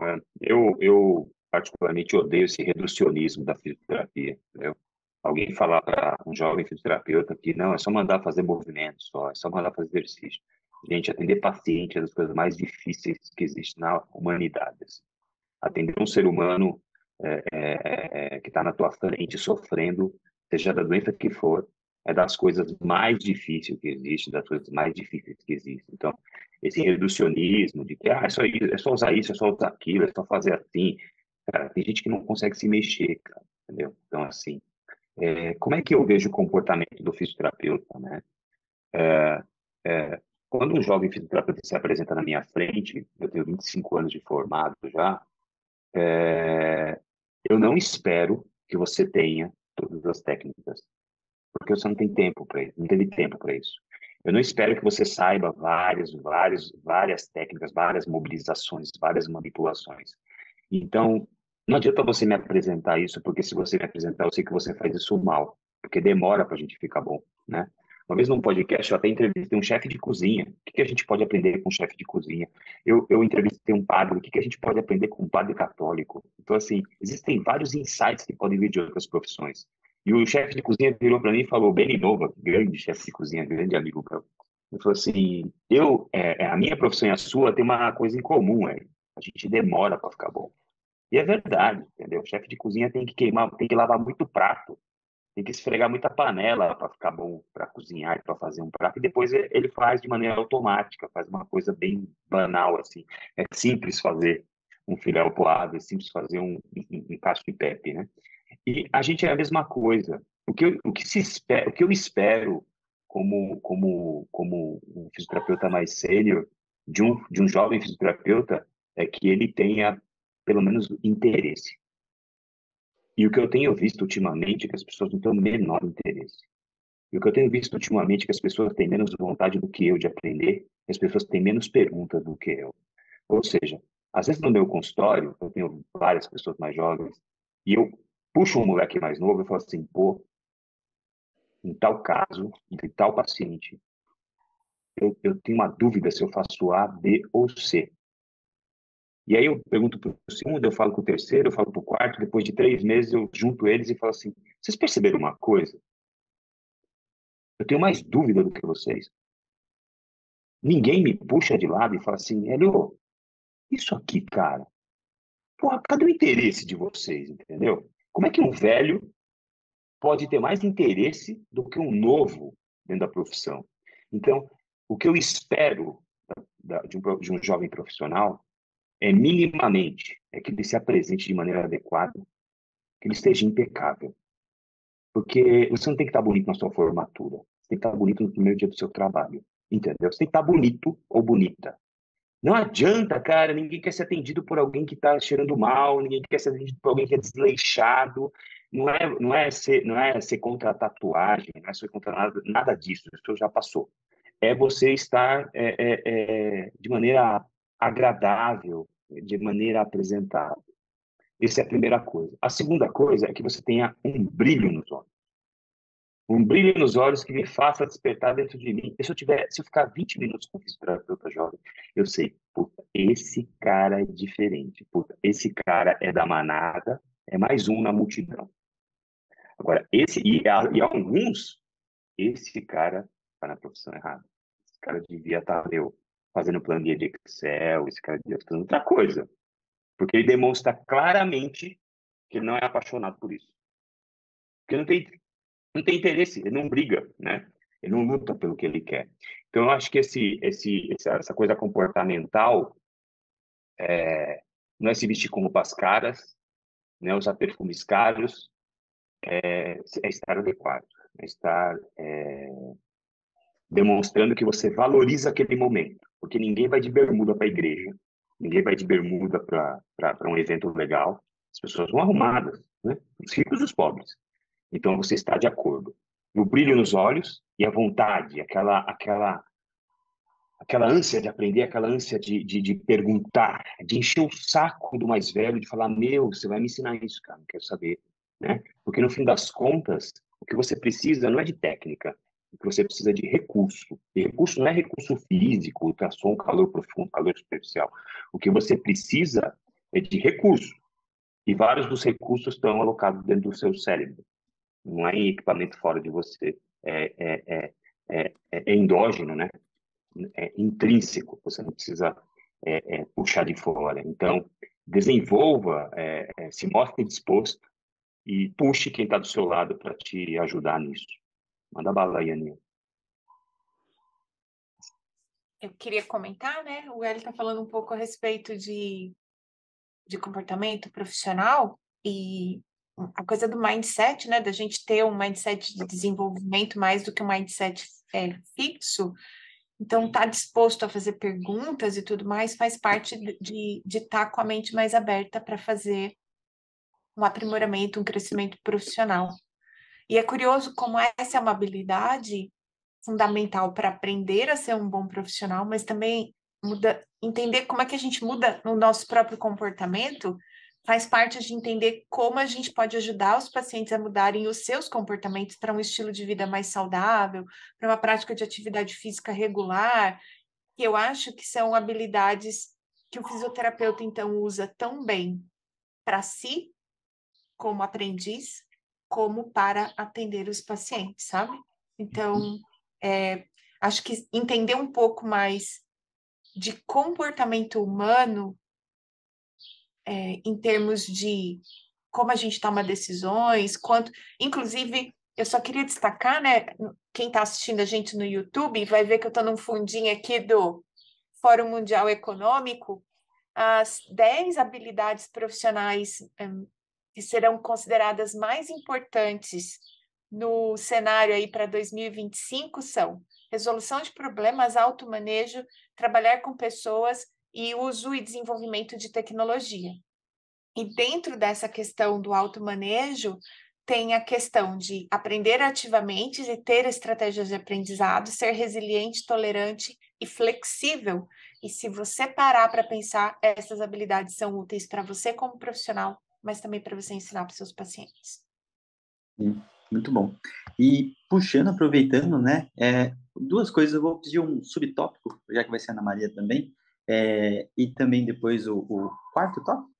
É, eu, eu particularmente odeio esse reducionismo da fisioterapia, entendeu? Alguém falar para um jovem fisioterapeuta que não, é só mandar fazer movimentos, só, é só mandar fazer exercício. Gente, atender paciente é das coisas mais difíceis que existe na humanidade. Assim. Atender um ser humano é, é, é, que está na tua frente sofrendo, seja da doença que for, é das coisas mais difíceis que existe, das coisas mais difíceis que existem. Então, esse reducionismo de que ah, é, só, é só usar isso, é só usar aquilo, é só fazer assim. Cara, tem gente que não consegue se mexer, cara, entendeu? Então, assim, é, como é que eu vejo o comportamento do fisioterapeuta, né? É, é, quando um jovem fisioterapeuta se apresenta na minha frente, eu tenho 25 anos de formado já, é, eu não espero que você tenha todas as técnicas, porque você não tem tempo para isso, não teve tempo para isso. Eu não espero que você saiba várias, várias, várias técnicas, várias mobilizações, várias manipulações. Então, não adianta você me apresentar isso, porque se você me apresentar, eu sei que você faz isso mal, porque demora para a gente ficar bom, né? Uma vez num podcast, eu até entrevistei um chefe de cozinha. O que, a gente pode aprender com um chefe de cozinha? Eu, eu entrevistei um padre. O que, que a gente pode aprender com um padre católico? Então, assim, existem vários insights que podem vir de outras profissões. E o chefe de cozinha virou para mim e falou, Beni Nova, grande chefe de cozinha, grande amigo meu. Ele falou assim, eu, é, é, a minha profissão e a sua tem uma coisa em comum, é, a gente demora para ficar bom. E é verdade, entendeu? O chefe de cozinha tem que queimar, tem que lavar muito prato tem que esfregar muita panela para ficar bom para cozinhar, para fazer um prato, e depois ele faz de maneira automática, faz uma coisa bem banal, assim. É simples fazer um filé poado, é simples fazer um, um, um cacho de pepe, né? E a gente é a mesma coisa. O que eu, o que se espera, o que eu espero como, como, como um fisioterapeuta mais sênior, de um, de um jovem fisioterapeuta, é que ele tenha, pelo menos, interesse. E o que eu tenho visto ultimamente é que as pessoas não têm o menor interesse. E o que eu tenho visto ultimamente é que as pessoas têm menos vontade do que eu de aprender, as pessoas têm menos perguntas do que eu. Ou seja, às vezes no meu consultório, eu tenho várias pessoas mais jovens, e eu puxo um moleque mais novo e falo assim, pô, em tal caso, de tal paciente, eu, eu tenho uma dúvida se eu faço A, B ou C. E aí eu pergunto para o segundo, eu falo com o terceiro, eu falo para o quarto, depois de três meses eu junto eles e falo assim, vocês perceberam uma coisa? Eu tenho mais dúvida do que vocês. Ninguém me puxa de lado e fala assim, Helio, isso aqui, cara, porra, cadê o interesse de vocês, entendeu? Como é que um velho pode ter mais interesse do que um novo dentro da profissão? Então, o que eu espero de um, de um jovem profissional é minimamente é que ele se apresente de maneira adequada, que ele esteja impecável. Porque você não tem que estar bonito na sua formatura, você tem que estar bonito no primeiro dia do seu trabalho, entendeu? Você tem que estar bonito ou bonita. Não adianta, cara, ninguém quer ser atendido por alguém que está cheirando mal, ninguém quer ser atendido por alguém que é desleixado. Não é, não é, ser, não é ser contra a tatuagem, não é ser contra nada, nada disso, isso já passou. É você estar é, é, é, de maneira agradável, de maneira apresentável. Essa é a primeira coisa. A segunda coisa é que você tenha um brilho nos olhos. Um brilho nos olhos que me faça despertar dentro de mim. Se eu tiver, se eu ficar 20 minutos com o fisioterapeuta jovem, eu sei, puta, esse cara é diferente. Puta, esse cara é da manada, é mais um na multidão. Agora, esse, e, e alguns, esse cara está na profissão errada. Esse cara devia estar, tá, meu, fazendo planilha de Excel, esse cara devia fazendo outra coisa. Porque ele demonstra claramente que ele não é apaixonado por isso. Porque não tem, não tem interesse, ele não briga, né? Ele não luta pelo que ele quer. Então, eu acho que esse, esse, essa coisa comportamental é, não é se vestir com roupas caras, né? usar perfumes caros, é, é estar adequado, é estar é, demonstrando que você valoriza aquele momento, porque ninguém vai de bermuda para a igreja, ninguém vai de bermuda para um evento legal, as pessoas vão arrumadas, né? os ricos e os pobres. Então você está de acordo. O brilho nos olhos e a vontade, aquela aquela aquela ânsia de aprender, aquela ânsia de, de, de, perguntar, de encher o saco do mais velho, de falar, meu, você vai me ensinar isso, cara, não quero saber, né? Porque no fim das contas, o que você precisa não é de técnica, que você precisa é de recurso. E recurso não é recurso físico, ultrassom, calor profundo, calor superficial. O que você precisa é de recurso. E vários dos recursos estão alocados dentro do seu cérebro. Não é em equipamento fora de você. É, é, é, é, é endógeno, né? É intrínseco. Você não precisa é, é, puxar de fora. Então, desenvolva, é, é, se mostre disposto e puxe quem está do seu lado para te ajudar nisso. Manda bala aí, Aninha. Eu queria comentar, né? O Eli está falando um pouco a respeito de, de comportamento profissional e a coisa do mindset, né? Da gente ter um mindset de desenvolvimento mais do que um mindset é, fixo. Então, estar tá disposto a fazer perguntas e tudo mais faz parte de estar tá com a mente mais aberta para fazer um aprimoramento, um crescimento profissional. E é curioso como essa é uma habilidade fundamental para aprender a ser um bom profissional, mas também muda, entender como é que a gente muda no nosso próprio comportamento faz parte de entender como a gente pode ajudar os pacientes a mudarem os seus comportamentos para um estilo de vida mais saudável, para uma prática de atividade física regular, que eu acho que são habilidades que o fisioterapeuta então usa tão bem para si como aprendiz, como para atender os pacientes, sabe? Então, é, acho que entender um pouco mais de comportamento humano é, em termos de como a gente toma decisões, quanto, inclusive, eu só queria destacar, né? Quem está assistindo a gente no YouTube vai ver que eu estou num fundinho aqui do Fórum Mundial Econômico, as 10 habilidades profissionais um, que serão consideradas mais importantes no cenário aí para 2025 são resolução de problemas, automanejo, trabalhar com pessoas e uso e desenvolvimento de tecnologia. E dentro dessa questão do automanejo, tem a questão de aprender ativamente e ter estratégias de aprendizado, ser resiliente, tolerante e flexível. E se você parar para pensar, essas habilidades são úteis para você como profissional, mas também para você ensinar para seus pacientes. Muito bom. E puxando, aproveitando, né, é, duas coisas, eu vou pedir um subtópico, já que vai ser a Ana Maria também, é, e também depois o, o quarto tópico,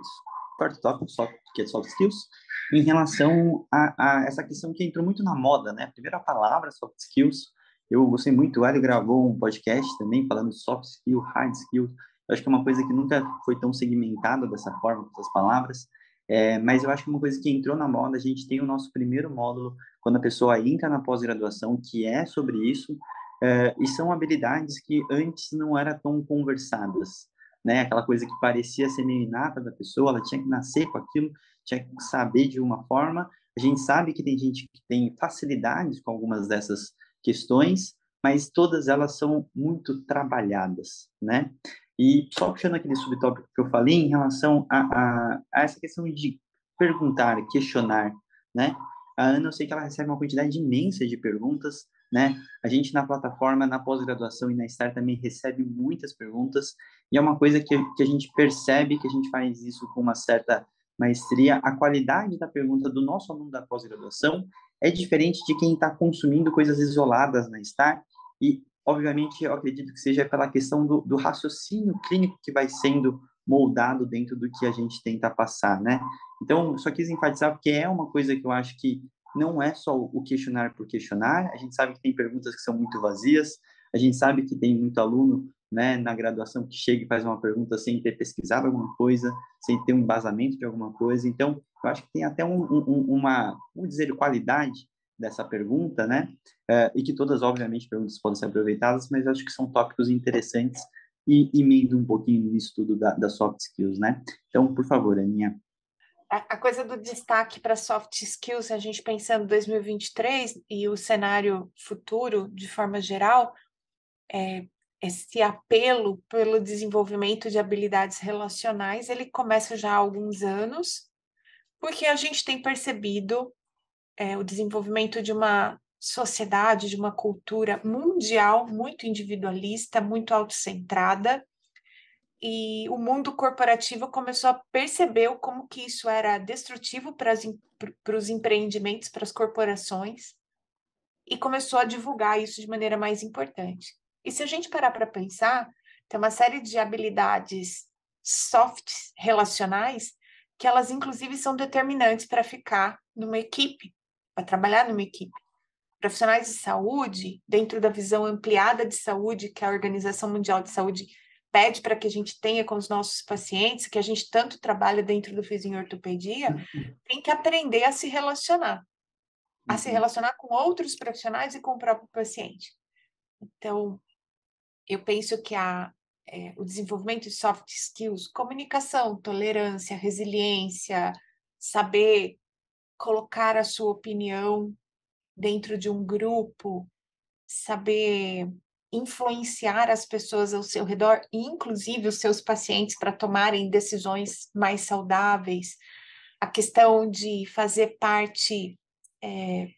isso, quarto tópico, que é soft skills, em relação a, a, essa questão que entrou muito na moda, né? A palavra soft skills, eu gostei muito, o Hélio gravou um podcast também falando soft skill, hard skill, eu acho que é uma coisa que nunca foi tão segmentada dessa forma, com essas palavras, é, mas eu acho que uma coisa que entrou na moda, a gente tem o nosso primeiro módulo, quando a pessoa entra na pós-graduação, que é sobre isso, é, e são habilidades que antes não eram tão conversadas, né? Aquela coisa que parecia ser meio inata da pessoa, ela tinha que nascer com aquilo, tinha que saber de uma forma. A gente sabe que tem gente que tem facilidades com algumas dessas questões, mas todas elas são muito trabalhadas, né? E só puxando aquele subtópico que eu falei em relação a, a, a essa questão de perguntar, questionar, né? A Ana, eu sei que ela recebe uma quantidade imensa de perguntas, né? A gente na plataforma, na pós-graduação e na STAR também recebe muitas perguntas, e é uma coisa que, que a gente percebe que a gente faz isso com uma certa maestria, a qualidade da pergunta do nosso aluno da pós-graduação é diferente de quem está consumindo coisas isoladas na STAR, e, obviamente, eu acredito que seja pela questão do, do raciocínio clínico que vai sendo moldado dentro do que a gente tenta passar, né? Então, só quis enfatizar porque é uma coisa que eu acho que não é só o questionar por questionar, a gente sabe que tem perguntas que são muito vazias, a gente sabe que tem muito aluno né, na graduação que chega e faz uma pergunta sem ter pesquisado alguma coisa, sem ter um embasamento de alguma coisa. Então, eu acho que tem até um, um, uma, vamos dizer, qualidade dessa pergunta, né? É, e que todas, obviamente, perguntas podem ser aproveitadas, mas acho que são tópicos interessantes e emendo um pouquinho nisso tudo da, da soft skills, né? Então, por favor, Aninha. A, a coisa do destaque para soft skills, a gente pensando 2023 e o cenário futuro de forma geral, é, esse apelo pelo desenvolvimento de habilidades relacionais, ele começa já há alguns anos, porque a gente tem percebido é, o desenvolvimento de uma sociedade, de uma cultura mundial muito individualista, muito autocentrada, e o mundo corporativo começou a perceber como que isso era destrutivo para, para os empreendimentos, para as corporações, e começou a divulgar isso de maneira mais importante. E se a gente parar para pensar, tem uma série de habilidades soft relacionais que elas inclusive são determinantes para ficar numa equipe, para trabalhar numa equipe. Profissionais de saúde, dentro da visão ampliada de saúde que a Organização Mundial de Saúde pede para que a gente tenha com os nossos pacientes, que a gente tanto trabalha dentro do em ortopedia, uhum. tem que aprender a se relacionar, a se uhum. relacionar com outros profissionais e com o próprio paciente. Então, eu penso que a, é, o desenvolvimento de soft skills, comunicação, tolerância, resiliência, saber colocar a sua opinião dentro de um grupo, saber influenciar as pessoas ao seu redor, inclusive os seus pacientes, para tomarem decisões mais saudáveis, a questão de fazer parte é,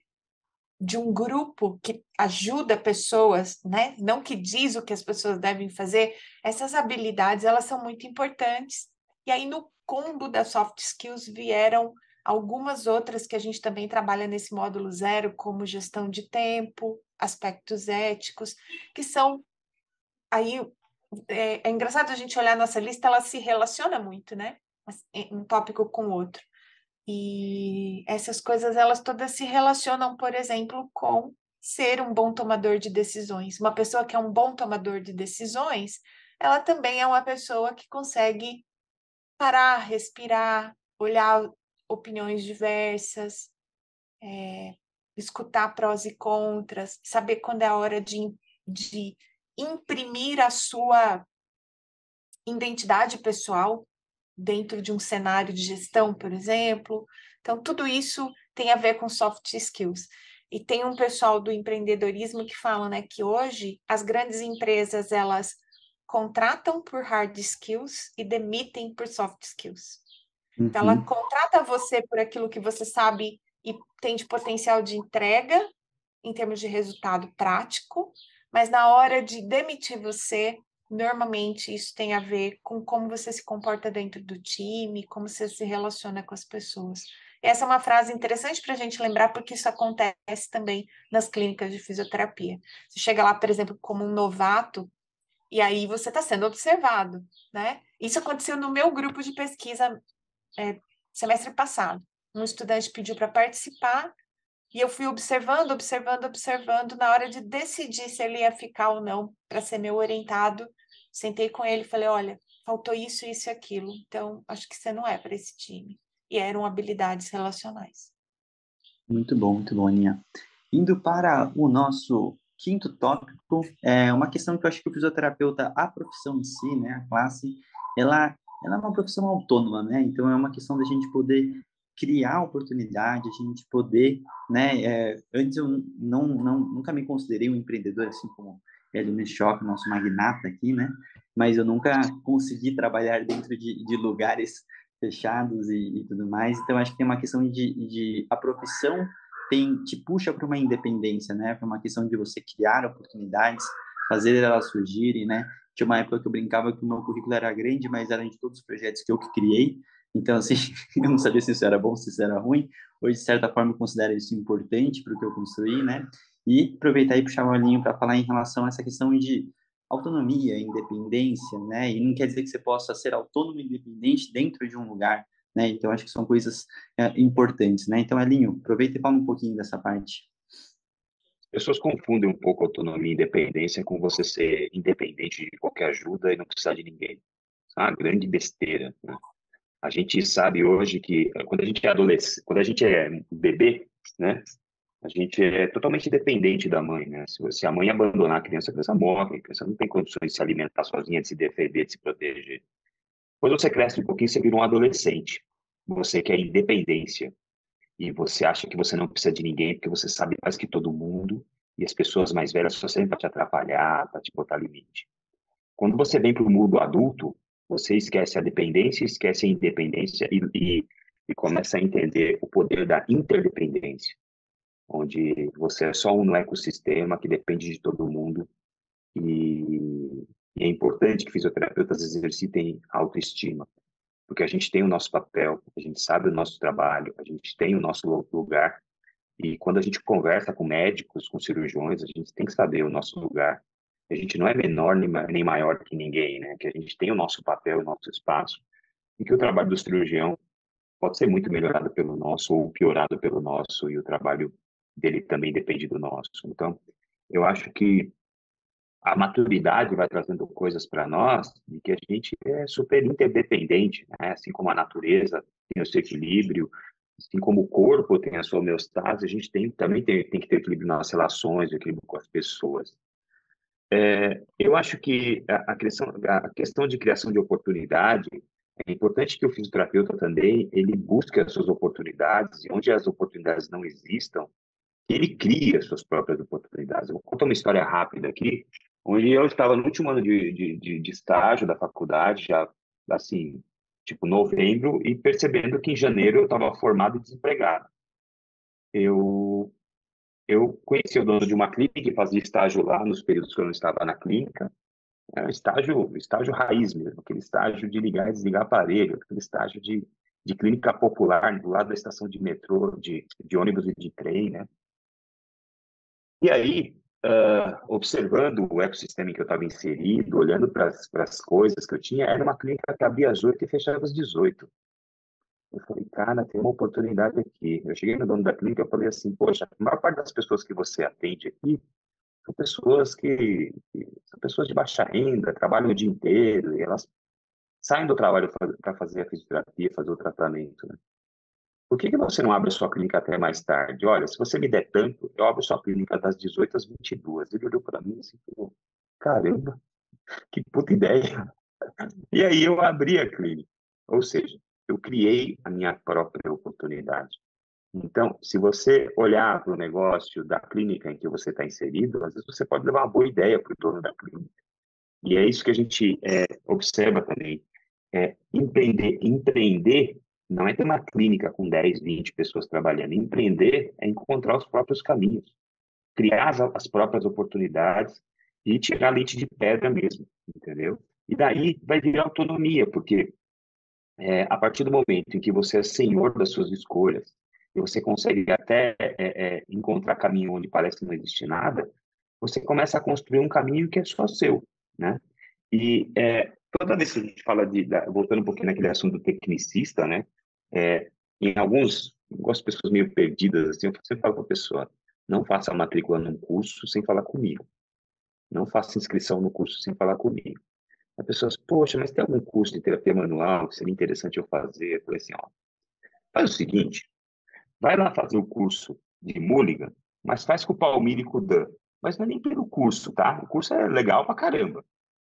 de um grupo que ajuda pessoas, né? Não que diz o que as pessoas devem fazer, essas habilidades elas são muito importantes. E aí no combo das soft skills vieram algumas outras que a gente também trabalha nesse módulo zero, como gestão de tempo, aspectos éticos, que são aí é, é engraçado a gente olhar a nossa lista, ela se relaciona muito, né? Um tópico com o outro. E essas coisas, elas todas se relacionam, por exemplo, com ser um bom tomador de decisões. Uma pessoa que é um bom tomador de decisões, ela também é uma pessoa que consegue parar, respirar, olhar opiniões diversas, é, escutar prós e contras, saber quando é a hora de, de imprimir a sua identidade pessoal dentro de um cenário de gestão, por exemplo. Então, tudo isso tem a ver com soft skills. E tem um pessoal do empreendedorismo que fala, né, que hoje as grandes empresas elas contratam por hard skills e demitem por soft skills. Uhum. Então, ela contrata você por aquilo que você sabe e tem de potencial de entrega em termos de resultado prático, mas na hora de demitir você, normalmente isso tem a ver com como você se comporta dentro do time, como você se relaciona com as pessoas. Essa é uma frase interessante para a gente lembrar, porque isso acontece também nas clínicas de fisioterapia. Você chega lá, por exemplo, como um novato, e aí você está sendo observado, né? Isso aconteceu no meu grupo de pesquisa é, semestre passado. Um estudante pediu para participar e eu fui observando, observando, observando. Na hora de decidir se ele ia ficar ou não para ser meu orientado, sentei com ele e falei: olha, faltou isso, isso e aquilo. Então, acho que você não é para esse time. E eram habilidades relacionais. Muito bom, muito bom, Aninha. Indo para o nosso quinto tópico, é uma questão que eu acho que o fisioterapeuta, a profissão em si, né, a classe, ela, ela é uma profissão autônoma, né? Então é uma questão da gente poder criar oportunidade, a gente poder, né? É, antes eu não, não, nunca me considerei um empreendedor, assim como Hélio Nechoc, nosso magnata aqui, né? Mas eu nunca consegui trabalhar dentro de, de lugares fechados e, e, tudo mais. Então acho que tem uma questão de, de a profissão tem te puxa para uma independência, né? Para uma questão de você criar oportunidades, fazer elas surgirem, né? Tinha uma época que eu brincava que o meu currículo era grande, mas era de todos os projetos que eu que criei. Então, assim, eu não sabia se isso era bom, se isso era ruim. Hoje, de certa forma, eu considero isso importante para o que eu construí, né? E aproveitar e puxar o olhinho para falar em relação a essa questão de autonomia, independência, né? E não quer dizer que você possa ser autônomo e independente dentro de um lugar, né? Então, acho que são coisas é, importantes, né? Então, Elinho, aproveita e fala um pouquinho dessa parte. As pessoas confundem um pouco autonomia e independência com você ser independente de qualquer ajuda e não precisar de ninguém. É uma grande besteira, né? A gente sabe hoje que eh, quando a gente é adolescente, quando a gente é bebê, né, a gente é totalmente dependente da mãe, né? Se, se a mãe abandonar a criança, a criança morre, a criança não tem condições de se alimentar sozinha, de se defender, de se proteger. Quando você cresce um pouquinho, você vira um adolescente. Você quer independência. E você acha que você não precisa de ninguém, porque você sabe mais que todo mundo, e as pessoas mais velhas só servem para te atrapalhar, para te botar limite. Quando você vem para o mundo adulto, você esquece a dependência, esquece a independência e, e, e começa a entender o poder da interdependência, onde você é só um ecossistema que depende de todo mundo e, e é importante que fisioterapeutas exercitem autoestima, porque a gente tem o nosso papel, a gente sabe o nosso trabalho, a gente tem o nosso lugar e quando a gente conversa com médicos, com cirurgiões, a gente tem que saber o nosso lugar a gente não é menor nem maior que ninguém, né? Que a gente tem o nosso papel, o nosso espaço, e que o trabalho do cirurgião pode ser muito melhorado pelo nosso ou piorado pelo nosso, e o trabalho dele também depende do nosso. Então, eu acho que a maturidade vai trazendo coisas para nós de que a gente é super interdependente, né? Assim como a natureza tem o seu equilíbrio, assim como o corpo tem a sua homeostase, a gente tem, também tem, tem que ter equilíbrio nas relações, equilíbrio com as pessoas. É, eu acho que a, a, questão, a questão de criação de oportunidade é importante que o fisioterapeuta também ele busque as suas oportunidades e onde as oportunidades não existam, ele cria as suas próprias oportunidades. Eu vou contar uma história rápida aqui, onde eu estava no último ano de, de, de, de estágio da faculdade, já assim, tipo novembro, e percebendo que em janeiro eu estava formado e desempregado. Eu eu conheci o dono de uma clínica fazia estágio lá nos períodos que eu não estava na clínica. Era um estágio, estágio raiz mesmo, aquele estágio de ligar e desligar aparelho, aquele estágio de, de clínica popular do lado da estação de metrô, de, de ônibus e de trem, né? E aí, uh, observando o ecossistema em que eu estava inserido, olhando para as coisas que eu tinha, era uma clínica que abria às 8 e fechava às 18. Eu falei, cara, tem uma oportunidade aqui. Eu cheguei no dono da clínica e falei assim, poxa, a maior parte das pessoas que você atende aqui são pessoas que, que são pessoas de baixa renda, trabalham o dia inteiro e elas saem do trabalho para fazer a fisioterapia, fazer o tratamento, né? Por que, que você não abre a sua clínica até mais tarde? Olha, se você me der tanto, eu abro sua clínica das 18 às 22. Ele olhou para mim assim, falou, caramba, que puta ideia. E aí eu abri a clínica. Ou seja, eu criei a minha própria oportunidade. Então, se você olhar para o negócio da clínica em que você está inserido, às vezes você pode levar uma boa ideia para o dono da clínica. E é isso que a gente é, observa também. É, empreender, empreender não é ter uma clínica com 10, 20 pessoas trabalhando. Empreender é encontrar os próprios caminhos, criar as, as próprias oportunidades e tirar leite de pedra mesmo, entendeu? E daí vai vir autonomia, porque é, a partir do momento em que você é senhor das suas escolhas, e você consegue até é, é, encontrar caminho onde parece não existir nada, você começa a construir um caminho que é só seu, né? E é, toda vez que a gente fala de, da, voltando um pouquinho naquele assunto do tecnicista, né? É, em alguns, algumas pessoas meio perdidas, assim, eu sempre falo para a pessoa, não faça matrícula num curso sem falar comigo. Não faça inscrição no curso sem falar comigo. As pessoas, poxa, mas tem algum curso de terapia manual que seria interessante eu fazer? Eu falei assim, ó, faz o seguinte, Vai lá fazer o curso de Mulligan, mas faz com o Palmiro e com o Dan. Mas não é nem pelo curso, tá? O curso é legal pra caramba.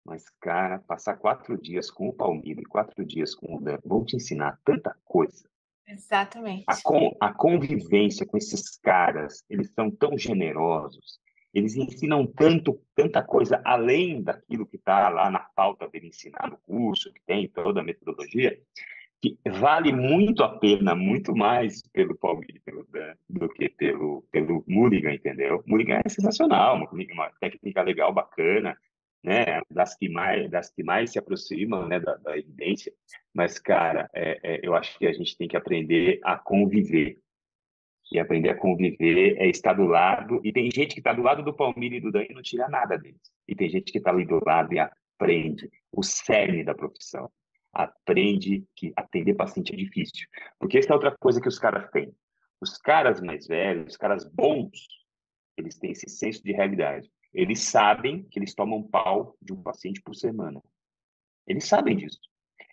Mas, cara, passar quatro dias com o Palmiro e quatro dias com o Dan vão te ensinar tanta coisa. Exatamente. A, con a convivência com esses caras, eles são tão generosos, eles ensinam tanto, tanta coisa além daquilo que está lá na pauta dele ensinar no curso, que tem toda a metodologia, que vale muito a pena, muito mais pelo Palmeiras do que pelo, pelo Mulligan, entendeu? Mulligan é sensacional, uma, uma técnica legal, bacana, né? Das que mais, das que mais se aproximam, né? Da, da evidência. Mas, cara, é, é, eu acho que a gente tem que aprender a conviver. E aprender a conviver é estar do lado. E tem gente que está do lado do Palmeiras e do Dan e não tira nada deles. E tem gente que está ali do lado e aprende o cerne da profissão aprende que atender paciente é difícil. Porque essa é outra coisa que os caras têm. Os caras mais velhos, os caras bons, eles têm esse senso de realidade. Eles sabem que eles tomam pau de um paciente por semana. Eles sabem disso.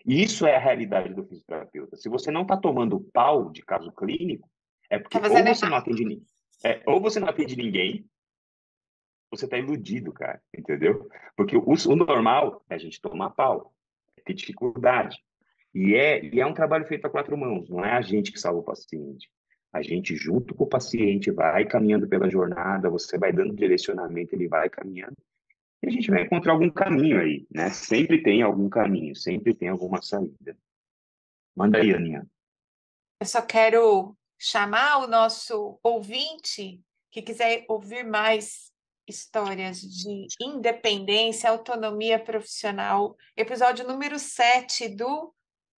E isso é a realidade do fisioterapeuta. Se você não está tomando pau de caso clínico, é porque tá ou você não atende ninguém. É, ou você não atende ninguém, você está iludido, cara, entendeu? Porque o, o normal é a gente tomar pau ter dificuldade. E é, e é um trabalho feito a quatro mãos, não é a gente que salva o paciente. A gente, junto com o paciente, vai caminhando pela jornada, você vai dando direcionamento, ele vai caminhando, e a gente vai encontrar algum caminho aí, né? Sempre tem algum caminho, sempre tem alguma saída. Manda aí, Aninha. Eu só quero chamar o nosso ouvinte que quiser ouvir mais histórias de independência, autonomia profissional, episódio número 7 do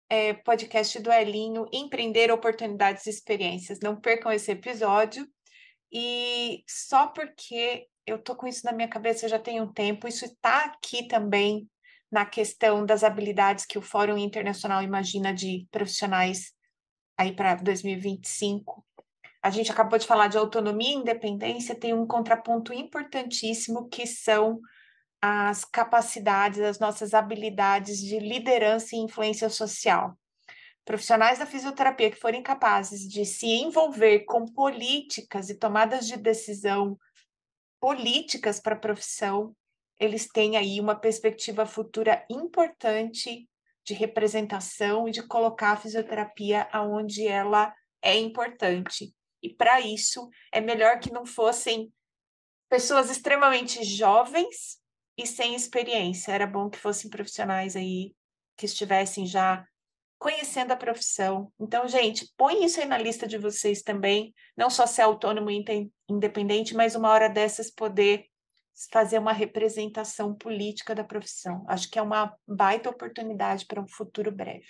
é, podcast do Elinho, Empreender Oportunidades e Experiências. Não percam esse episódio. E só porque eu tô com isso na minha cabeça já tem um tempo, isso está aqui também na questão das habilidades que o Fórum Internacional imagina de profissionais aí para 2025 a gente acabou de falar de autonomia e independência, tem um contraponto importantíssimo que são as capacidades, as nossas habilidades de liderança e influência social. Profissionais da fisioterapia que forem capazes de se envolver com políticas e tomadas de decisão políticas para a profissão, eles têm aí uma perspectiva futura importante de representação e de colocar a fisioterapia aonde ela é importante. E para isso, é melhor que não fossem pessoas extremamente jovens e sem experiência. Era bom que fossem profissionais aí que estivessem já conhecendo a profissão. Então, gente, põe isso aí na lista de vocês também, não só ser autônomo e independente, mas uma hora dessas poder fazer uma representação política da profissão. Acho que é uma baita oportunidade para um futuro breve.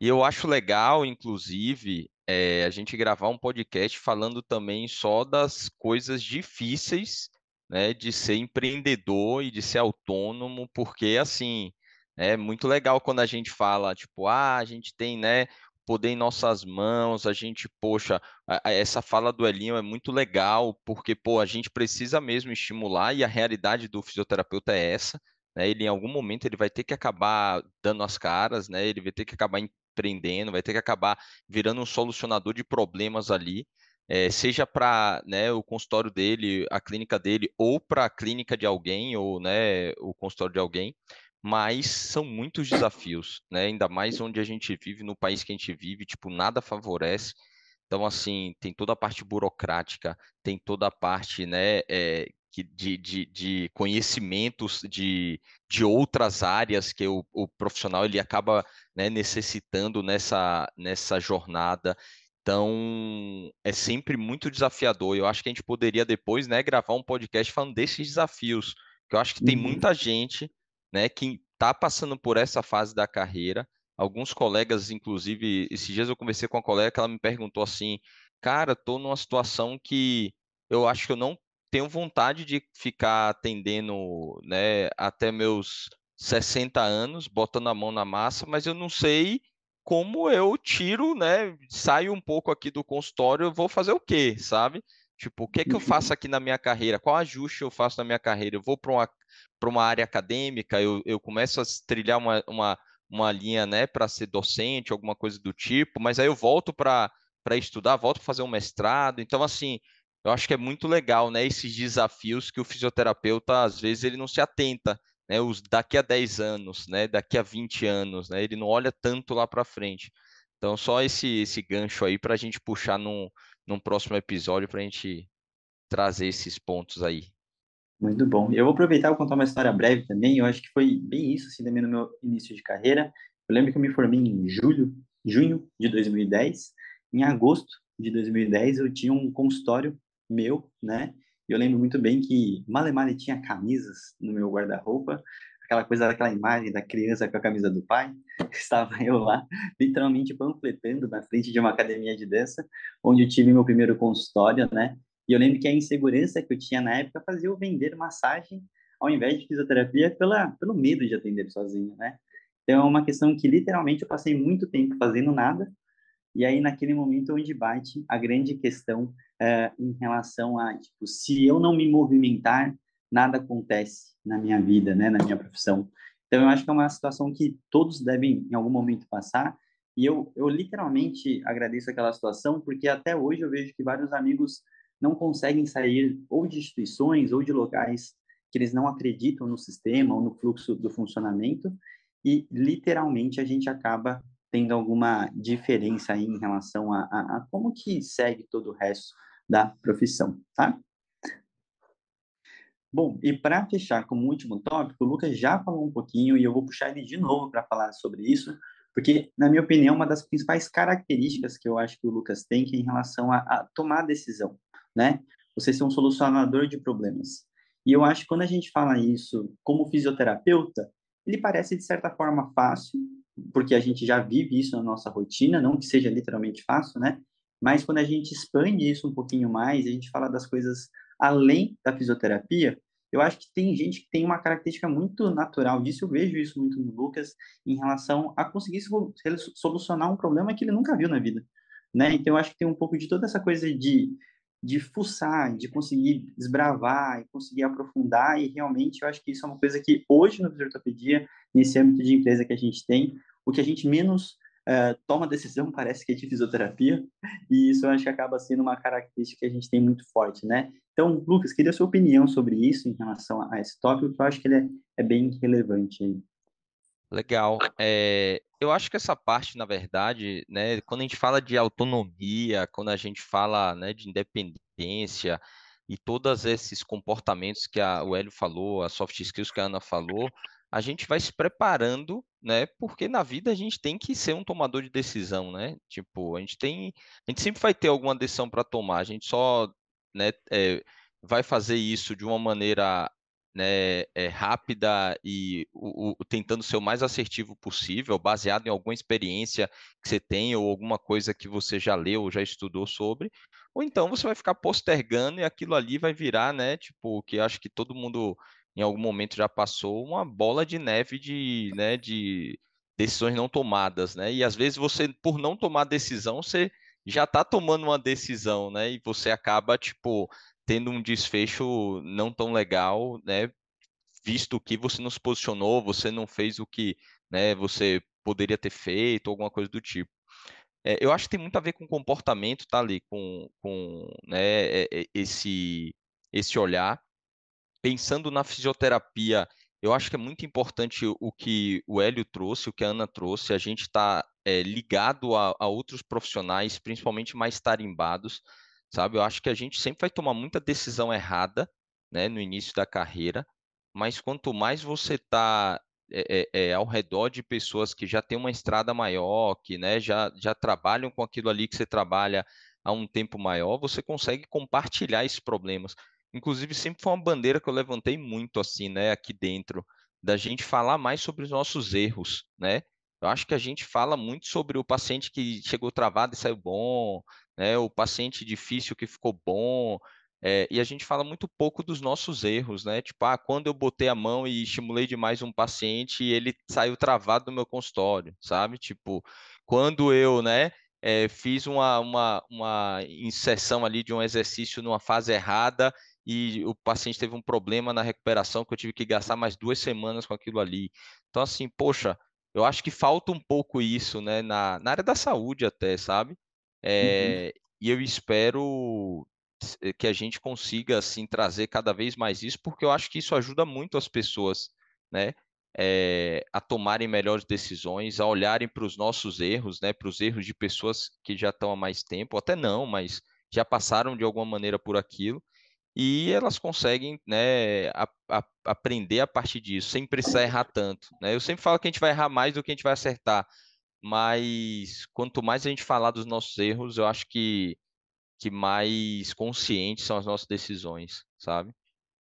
E eu acho legal, inclusive, é, a gente gravar um podcast falando também só das coisas difíceis, né, de ser empreendedor e de ser autônomo, porque assim, é muito legal quando a gente fala, tipo, ah, a gente tem, né, poder em nossas mãos, a gente, poxa, essa fala do Elinho é muito legal, porque, pô, a gente precisa mesmo estimular e a realidade do fisioterapeuta é essa, né? Ele em algum momento ele vai ter que acabar dando as caras, né? Ele vai ter que acabar empreendendo, vai ter que acabar virando um solucionador de problemas ali, é, seja para né, o consultório dele, a clínica dele, ou para a clínica de alguém, ou né, o consultório de alguém. mas são muitos desafios, né? Ainda mais onde a gente vive, no país que a gente vive, tipo, nada favorece. Então, assim, tem toda a parte burocrática, tem toda a parte, né, é, de, de, de, conhecimentos de, de outras áreas que o, o profissional ele acaba né, necessitando nessa, nessa jornada. Então, é sempre muito desafiador. Eu acho que a gente poderia depois né, gravar um podcast falando desses desafios, que eu acho que tem uhum. muita gente né, que está passando por essa fase da carreira. Alguns colegas, inclusive, esses dias eu conversei com uma colega que ela me perguntou assim, cara, estou numa situação que eu acho que eu não tenho vontade de ficar atendendo né, até meus 60 anos, botando a mão na massa, mas eu não sei como eu tiro, né, saio um pouco aqui do consultório, vou fazer o quê, sabe? Tipo, o que é que eu faço aqui na minha carreira? Qual ajuste eu faço na minha carreira? Eu vou para uma, uma área acadêmica, eu, eu começo a trilhar uma, uma, uma linha né, para ser docente, alguma coisa do tipo, mas aí eu volto para estudar, volto para fazer um mestrado. Então, assim, eu acho que é muito legal, né, esses desafios que o fisioterapeuta, às vezes, ele não se atenta, né, os daqui a 10 anos, né, daqui a 20 anos, né, ele não olha tanto lá para frente. Então, só esse, esse gancho aí para a gente puxar num, num próximo episódio para a gente trazer esses pontos aí. Muito bom. Eu vou aproveitar e contar uma história breve também. Eu acho que foi bem isso, assim, também no meu início de carreira. Eu lembro que eu me formei em julho, junho de 2010. Em agosto de 2010, eu tinha um consultório meu, né? E eu lembro muito bem que Malemar tinha camisas no meu guarda-roupa, aquela coisa daquela imagem da criança com a camisa do pai. Estava eu lá, literalmente panfletando na frente de uma academia de dança, onde eu tive meu primeiro consultório, né? E eu lembro que a insegurança que eu tinha na época fazia eu vender massagem ao invés de fisioterapia pela, pelo medo de atender sozinho, né? Então é uma questão que literalmente eu passei muito tempo fazendo nada e aí, naquele momento onde bate a grande questão é, em relação a, tipo, se eu não me movimentar, nada acontece na minha vida, né, na minha profissão. Então, eu acho que é uma situação que todos devem, em algum momento, passar. E eu, eu literalmente agradeço aquela situação, porque até hoje eu vejo que vários amigos não conseguem sair ou de instituições ou de locais que eles não acreditam no sistema ou no fluxo do funcionamento e literalmente a gente acaba tendo alguma diferença aí em relação a, a, a como que segue todo o resto da profissão, tá? Bom, e para fechar como último tópico, o Lucas já falou um pouquinho e eu vou puxar ele de novo para falar sobre isso, porque, na minha opinião, uma das principais características que eu acho que o Lucas tem que é em relação a, a tomar decisão, né? Você ser um solucionador de problemas. E eu acho que quando a gente fala isso como fisioterapeuta, ele parece de certa forma fácil, porque a gente já vive isso na nossa rotina, não que seja literalmente fácil, né? Mas quando a gente expande isso um pouquinho mais, a gente fala das coisas além da fisioterapia, eu acho que tem gente que tem uma característica muito natural disso, eu vejo isso muito no Lucas, em relação a conseguir solucionar um problema que ele nunca viu na vida, né? Então, eu acho que tem um pouco de toda essa coisa de, de fuçar, de conseguir desbravar e conseguir aprofundar, e realmente eu acho que isso é uma coisa que hoje no Fisioterapia, nesse âmbito de empresa que a gente tem, o que a gente menos uh, toma decisão parece que é de fisioterapia, e isso eu acho que acaba sendo uma característica que a gente tem muito forte, né? Então, Lucas, queria a sua opinião sobre isso em relação a esse tópico, que eu acho que ele é, é bem relevante aí. Legal. É, eu acho que essa parte, na verdade, né, quando a gente fala de autonomia, quando a gente fala, né, de independência e todos esses comportamentos que a, o Hélio falou, as soft skills que a Ana falou, a gente vai se preparando, né? Porque na vida a gente tem que ser um tomador de decisão, né? Tipo, a gente tem, a gente sempre vai ter alguma decisão para tomar. A gente só, né, é, vai fazer isso de uma maneira né, é, rápida e o, o, tentando ser o mais assertivo possível, baseado em alguma experiência que você tem ou alguma coisa que você já leu ou já estudou sobre, ou então você vai ficar postergando e aquilo ali vai virar, né, tipo, que acho que todo mundo em algum momento já passou uma bola de neve de, né, de decisões não tomadas, né? E às vezes você, por não tomar decisão, você já está tomando uma decisão, né? E você acaba, tipo, tendo um desfecho não tão legal, né? Visto que você não se posicionou, você não fez o que, né, você poderia ter feito, alguma coisa do tipo. É, eu acho que tem muito a ver com comportamento, tá ali, com, com né, esse, esse olhar pensando na fisioterapia eu acho que é muito importante o que o Hélio trouxe, o que a Ana trouxe, a gente está é, ligado a, a outros profissionais, principalmente mais tarimbados, sabe? Eu acho que a gente sempre vai tomar muita decisão errada, né, no início da carreira, mas quanto mais você está é, é, ao redor de pessoas que já têm uma estrada maior, que né, já, já trabalham com aquilo ali que você trabalha há um tempo maior, você consegue compartilhar esses problemas. Inclusive, sempre foi uma bandeira que eu levantei muito assim, né, aqui dentro, da gente falar mais sobre os nossos erros, né? Eu acho que a gente fala muito sobre o paciente que chegou travado e saiu bom, né? O paciente difícil que ficou bom, é, e a gente fala muito pouco dos nossos erros, né? Tipo, ah, quando eu botei a mão e estimulei demais um paciente, ele saiu travado do meu consultório, sabe? Tipo, quando eu, né, é, fiz uma, uma, uma inserção ali de um exercício numa fase errada e o paciente teve um problema na recuperação que eu tive que gastar mais duas semanas com aquilo ali. Então, assim, poxa, eu acho que falta um pouco isso, né, na, na área da saúde até, sabe? É, uhum. E eu espero eh, que a gente consiga assim trazer cada vez mais isso, porque eu acho que isso ajuda muito as pessoas, né, é, a tomarem melhores decisões, a olharem para os nossos erros, né, para os erros de pessoas que já estão há mais tempo, até não, mas já passaram de alguma maneira por aquilo, e elas conseguem, né, a, a, aprender a partir disso, sem precisar errar tanto, né? Eu sempre falo que a gente vai errar mais do que a gente vai acertar, mas quanto mais a gente falar dos nossos erros, eu acho que que mais conscientes são as nossas decisões, sabe?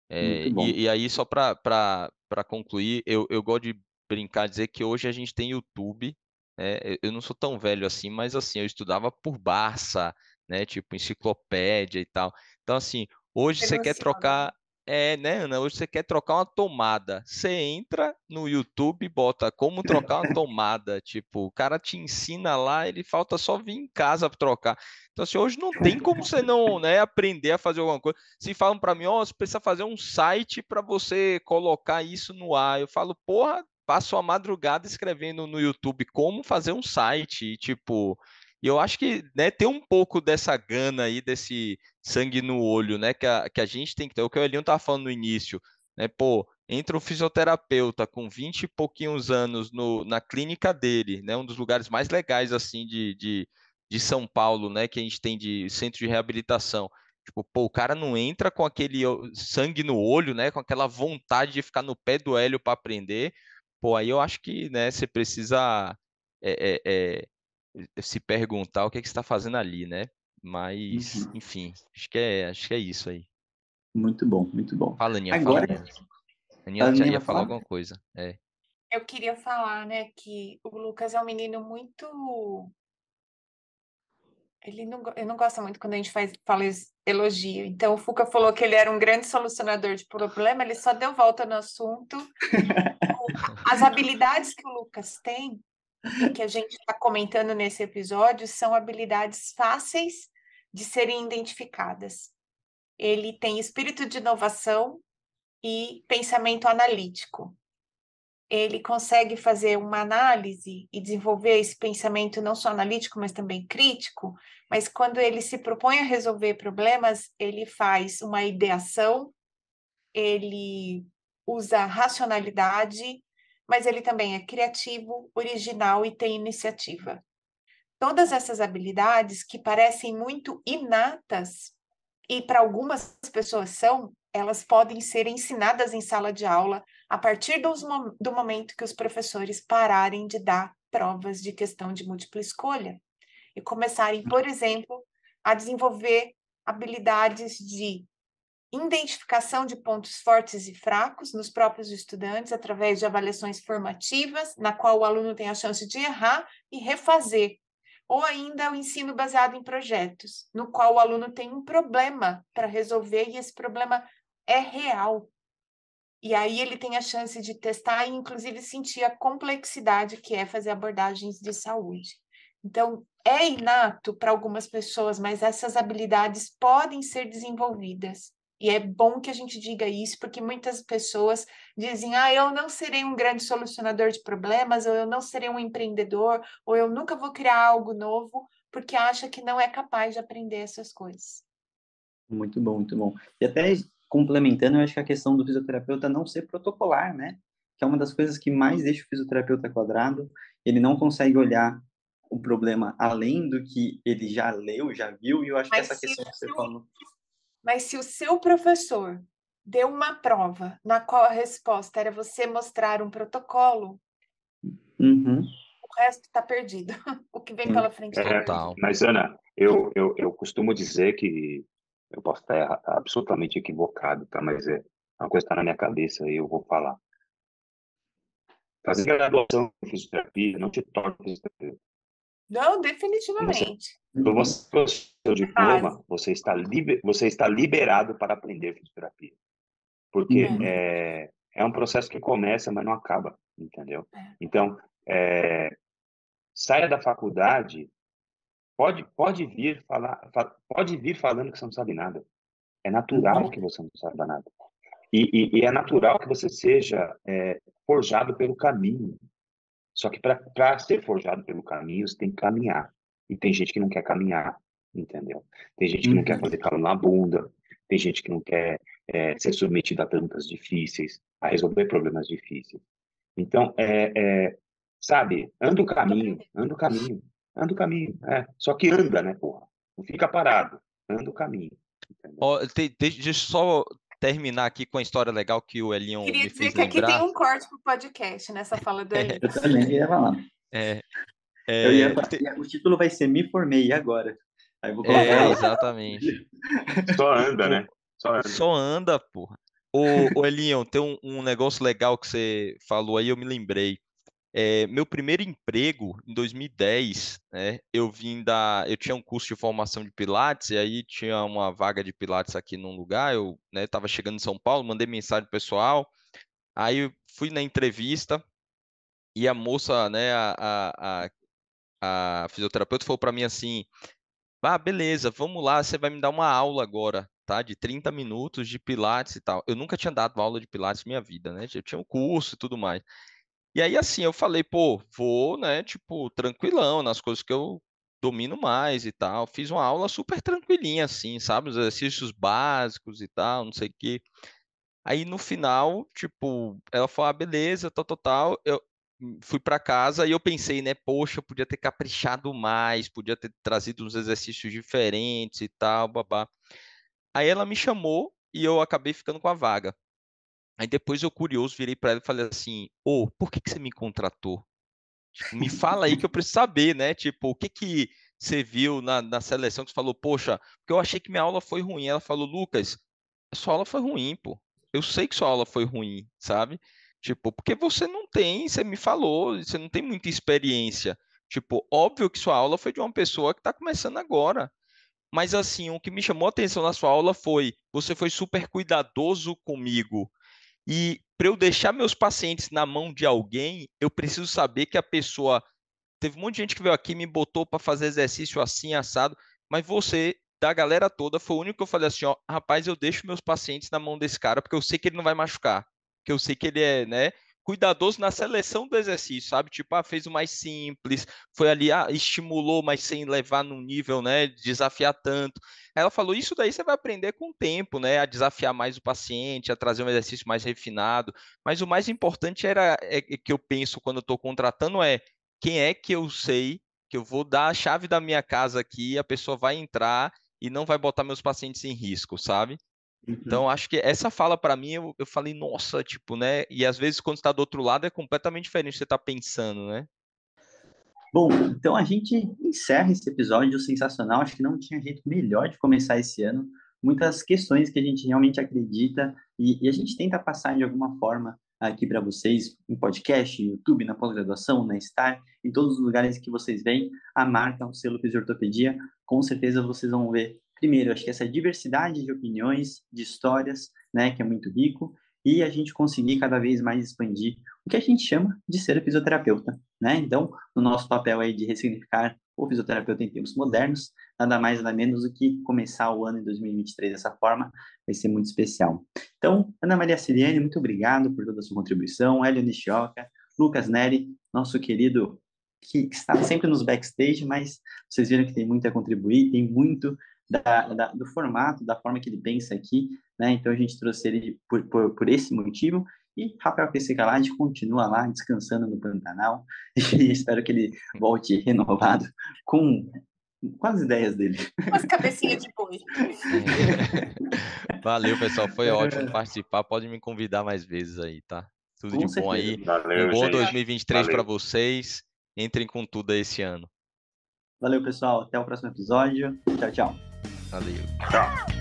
É, e, e, aí, só para concluir, eu, eu gosto de brincar, dizer que hoje a gente tem YouTube, né? eu não sou tão velho assim, mas assim, eu estudava por Barça, né? Tipo, enciclopédia e tal. Então, assim, hoje você quer trocar é, né, Ana? Hoje você quer trocar uma tomada. Você entra no YouTube bota como trocar uma tomada. Tipo, o cara te ensina lá, ele falta só vir em casa para trocar. Então, assim, hoje não tem como você não né, aprender a fazer alguma coisa. Se falam para mim, ó, oh, você precisa fazer um site para você colocar isso no ar. Eu falo, porra, passo a madrugada escrevendo no YouTube como fazer um site. E, tipo, e eu acho que né, tem um pouco dessa gana aí, desse sangue no olho, né? Que a, que a gente tem que ter. O que o Elinho estava falando no início, né? Pô, entra um fisioterapeuta com 20 e pouquinhos anos no, na clínica dele, né? Um dos lugares mais legais, assim, de, de, de São Paulo, né? Que a gente tem de centro de reabilitação. Tipo, pô, o cara não entra com aquele sangue no olho, né? Com aquela vontade de ficar no pé do Hélio para aprender. Pô, aí eu acho que, né? Você precisa é, é, é, se perguntar o que, é que você está fazendo ali, né? Mas, uhum. enfim, acho que, é, acho que é isso aí. Muito bom, muito bom. Fala, Aninha, Agora, fala, Aninha. Aninha já ia falar alguma coisa. É. Eu queria falar, né, que o Lucas é um menino muito. Ele não, eu não gosto muito quando a gente faz, fala elogio. Então, o Fuca falou que ele era um grande solucionador de problema, ele só deu volta no assunto. As habilidades que o Lucas tem que a gente está comentando nesse episódio são habilidades fáceis de serem identificadas. Ele tem espírito de inovação e pensamento analítico. Ele consegue fazer uma análise e desenvolver esse pensamento não só analítico, mas também crítico. Mas quando ele se propõe a resolver problemas, ele faz uma ideação, ele usa racionalidade mas ele também é criativo, original e tem iniciativa. Todas essas habilidades que parecem muito inatas e para algumas pessoas são, elas podem ser ensinadas em sala de aula a partir dos, do momento que os professores pararem de dar provas de questão de múltipla escolha e começarem, por exemplo, a desenvolver habilidades de identificação de pontos fortes e fracos nos próprios estudantes através de avaliações formativas, na qual o aluno tem a chance de errar e refazer, ou ainda o ensino baseado em projetos, no qual o aluno tem um problema para resolver e esse problema é real. E aí ele tem a chance de testar e inclusive sentir a complexidade que é fazer abordagens de saúde. Então, é inato para algumas pessoas, mas essas habilidades podem ser desenvolvidas. E é bom que a gente diga isso, porque muitas pessoas dizem: ah, eu não serei um grande solucionador de problemas, ou eu não serei um empreendedor, ou eu nunca vou criar algo novo, porque acha que não é capaz de aprender essas coisas. Muito bom, muito bom. E até complementando, eu acho que a questão do fisioterapeuta não ser protocolar, né? Que é uma das coisas que mais deixa o fisioterapeuta quadrado. Ele não consegue olhar o problema além do que ele já leu, já viu, e eu acho Mas que essa questão que você falou. Mas se o seu professor deu uma prova na qual a resposta era você mostrar um protocolo, Uhum. o resto está perdido. O que vem Sim. pela frente tá É, perdido. Mas, Ana, eu, eu, eu costumo dizer que eu posso estar absolutamente equivocado, tá? Mas é uma coisa está na minha cabeça e eu vou falar. Fazer graduação em fisioterapia não te torna fisioterapeuta. Não, definitivamente. Quando você tem o seu diploma, você está, liber, você está liberado para aprender fisioterapia. Porque Uhum. é, é um processo que começa, mas não acaba, entendeu? É. Então, é, saia da faculdade, pode, pode, vir falar, fa- pode vir falando que você não sabe nada. É natural que você não saiba nada. E, e- e é natural que você seja é, forjado pelo caminho. Só que para ser forjado pelo caminho, você tem que caminhar. E tem gente que não quer caminhar, entendeu? Tem gente que não quer Uhum. fazer calo na bunda, tem gente que não quer é, ser submetido a perguntas difíceis, a resolver problemas difíceis. Então, é, é, sabe, anda o caminho, anda o caminho, anda o caminho. É. Só que anda, né, porra? Não fica parado, anda o caminho. Ó, te- te- deixa eu só terminar aqui com a história legal que o Elion Queria me dizer fez que aqui lembrar. tem um corte pro podcast nessa fala do Eli. Eu também ia falar. É, Eu ia é, falar- te- O título vai ser Me Formei, agora? Aí eu vou é, colocar. exatamente. Só anda, né? Só anda. Só anda, porra. Ô, ô Elion, tem um, um negócio legal que você falou aí, eu me lembrei. É, meu primeiro emprego, em 2010, né, eu vim da... Eu tinha um curso de formação de Pilates, e aí tinha uma vaga de Pilates aqui num lugar, eu estava chegando em São Paulo, mandei mensagem pessoal, aí fui na entrevista, e a moça, né, a, a, a fisioterapeuta falou para mim assim, ah, beleza, vamos lá, você vai me dar uma aula agora, tá? De 30 minutos de Pilates e tal. Eu nunca tinha dado aula de Pilates na minha vida, né? Eu tinha um curso e tudo mais. E aí, assim, eu falei, pô, vou, né, tipo, tranquilão nas coisas que eu domino mais e tal. Fiz uma aula super tranquilinha, assim, sabe? Os exercícios básicos e tal, não sei o quê. Aí no final, tipo, ela falou, ah, beleza, tal, tal, tal. Eu fui para casa e eu pensei, né, poxa, eu podia ter caprichado mais, podia ter trazido uns exercícios diferentes e tal, babá. Aí ela me chamou e eu acabei ficando com a vaga. Aí depois eu curioso virei para ela e falei assim: "Ô, por que que você me contratou? Tipo, me fala aí que eu preciso saber, né? Tipo, o que que você viu na, na seleção que você falou, poxa, porque eu achei que minha aula foi ruim. Ela falou, Lucas, sua aula foi ruim, pô. Eu sei que sua aula foi ruim, sabe? Tipo, porque você não tem, você me falou, você não tem muita experiência. Tipo, óbvio que sua aula foi de uma pessoa que está começando agora. Mas assim, o que me chamou a atenção na sua aula foi, você foi super cuidadoso comigo. E para eu deixar meus pacientes na mão de alguém, eu preciso saber que a pessoa. Teve um monte de gente que veio aqui me botou para fazer exercício assim, assado, mas você, da galera toda, foi o único que eu falei assim: ó, rapaz, eu deixo meus pacientes na mão desse cara, porque eu sei que ele não vai machucar. Que eu sei que ele é, né? Cuidadoso na seleção do exercício, sabe? Tipo, ah, fez o mais simples, foi ali, ah, estimulou, mas sem levar num nível, né? Desafiar tanto. Ela falou: Isso daí você vai aprender com o tempo, né? A desafiar mais o paciente, a trazer um exercício mais refinado. Mas o mais importante era é, que eu penso quando eu estou contratando é quem é que eu sei que eu vou dar a chave da minha casa aqui, a pessoa vai entrar e não vai botar meus pacientes em risco, sabe? Uhum. Então, acho que essa fala para mim, eu, eu falei, nossa, tipo, né? E às vezes quando está do outro lado é completamente diferente do que você está pensando, né? Bom, então a gente encerra esse episódio sensacional. Acho que não tinha jeito melhor de começar esse ano. Muitas questões que a gente realmente acredita e, e a gente tenta passar de alguma forma aqui para vocês em podcast, YouTube, na pós-graduação, na Star, em todos os lugares que vocês veem a marca, o selo Fisiortopedia. Com certeza vocês vão ver, primeiro, acho que essa diversidade de opiniões, de histórias, né, que é muito rico, e a gente conseguir cada vez mais expandir o que a gente chama de ser fisioterapeuta, né? Então, no nosso papel aí de ressignificar o fisioterapeuta em tempos modernos, nada mais nada menos do que começar o ano em 2023 dessa forma, vai ser muito especial. Então, Ana Maria Siriane, muito obrigado por toda a sua contribuição, Hélio Nishioka, Lucas Neri, nosso querido que está sempre nos backstage, mas vocês viram que tem muito a contribuir, tem muito da, da, do formato, da forma que ele pensa aqui, né? Então a gente trouxe ele por, por, por esse motivo. E Rafael PC Calade continua lá descansando no Pantanal e espero que ele volte renovado com, com as ideias dele. Com as cabecinhas de boi. Valeu, pessoal. Foi ótimo participar. Pode me convidar mais vezes aí, tá? Tudo Com de bom aí. certeza. Valeu, Um bom gente. 2023 para vocês. Entrem com tudo esse ano. Valeu, pessoal. Até o próximo episódio. Tchau, tchau. Valeu. Tchau.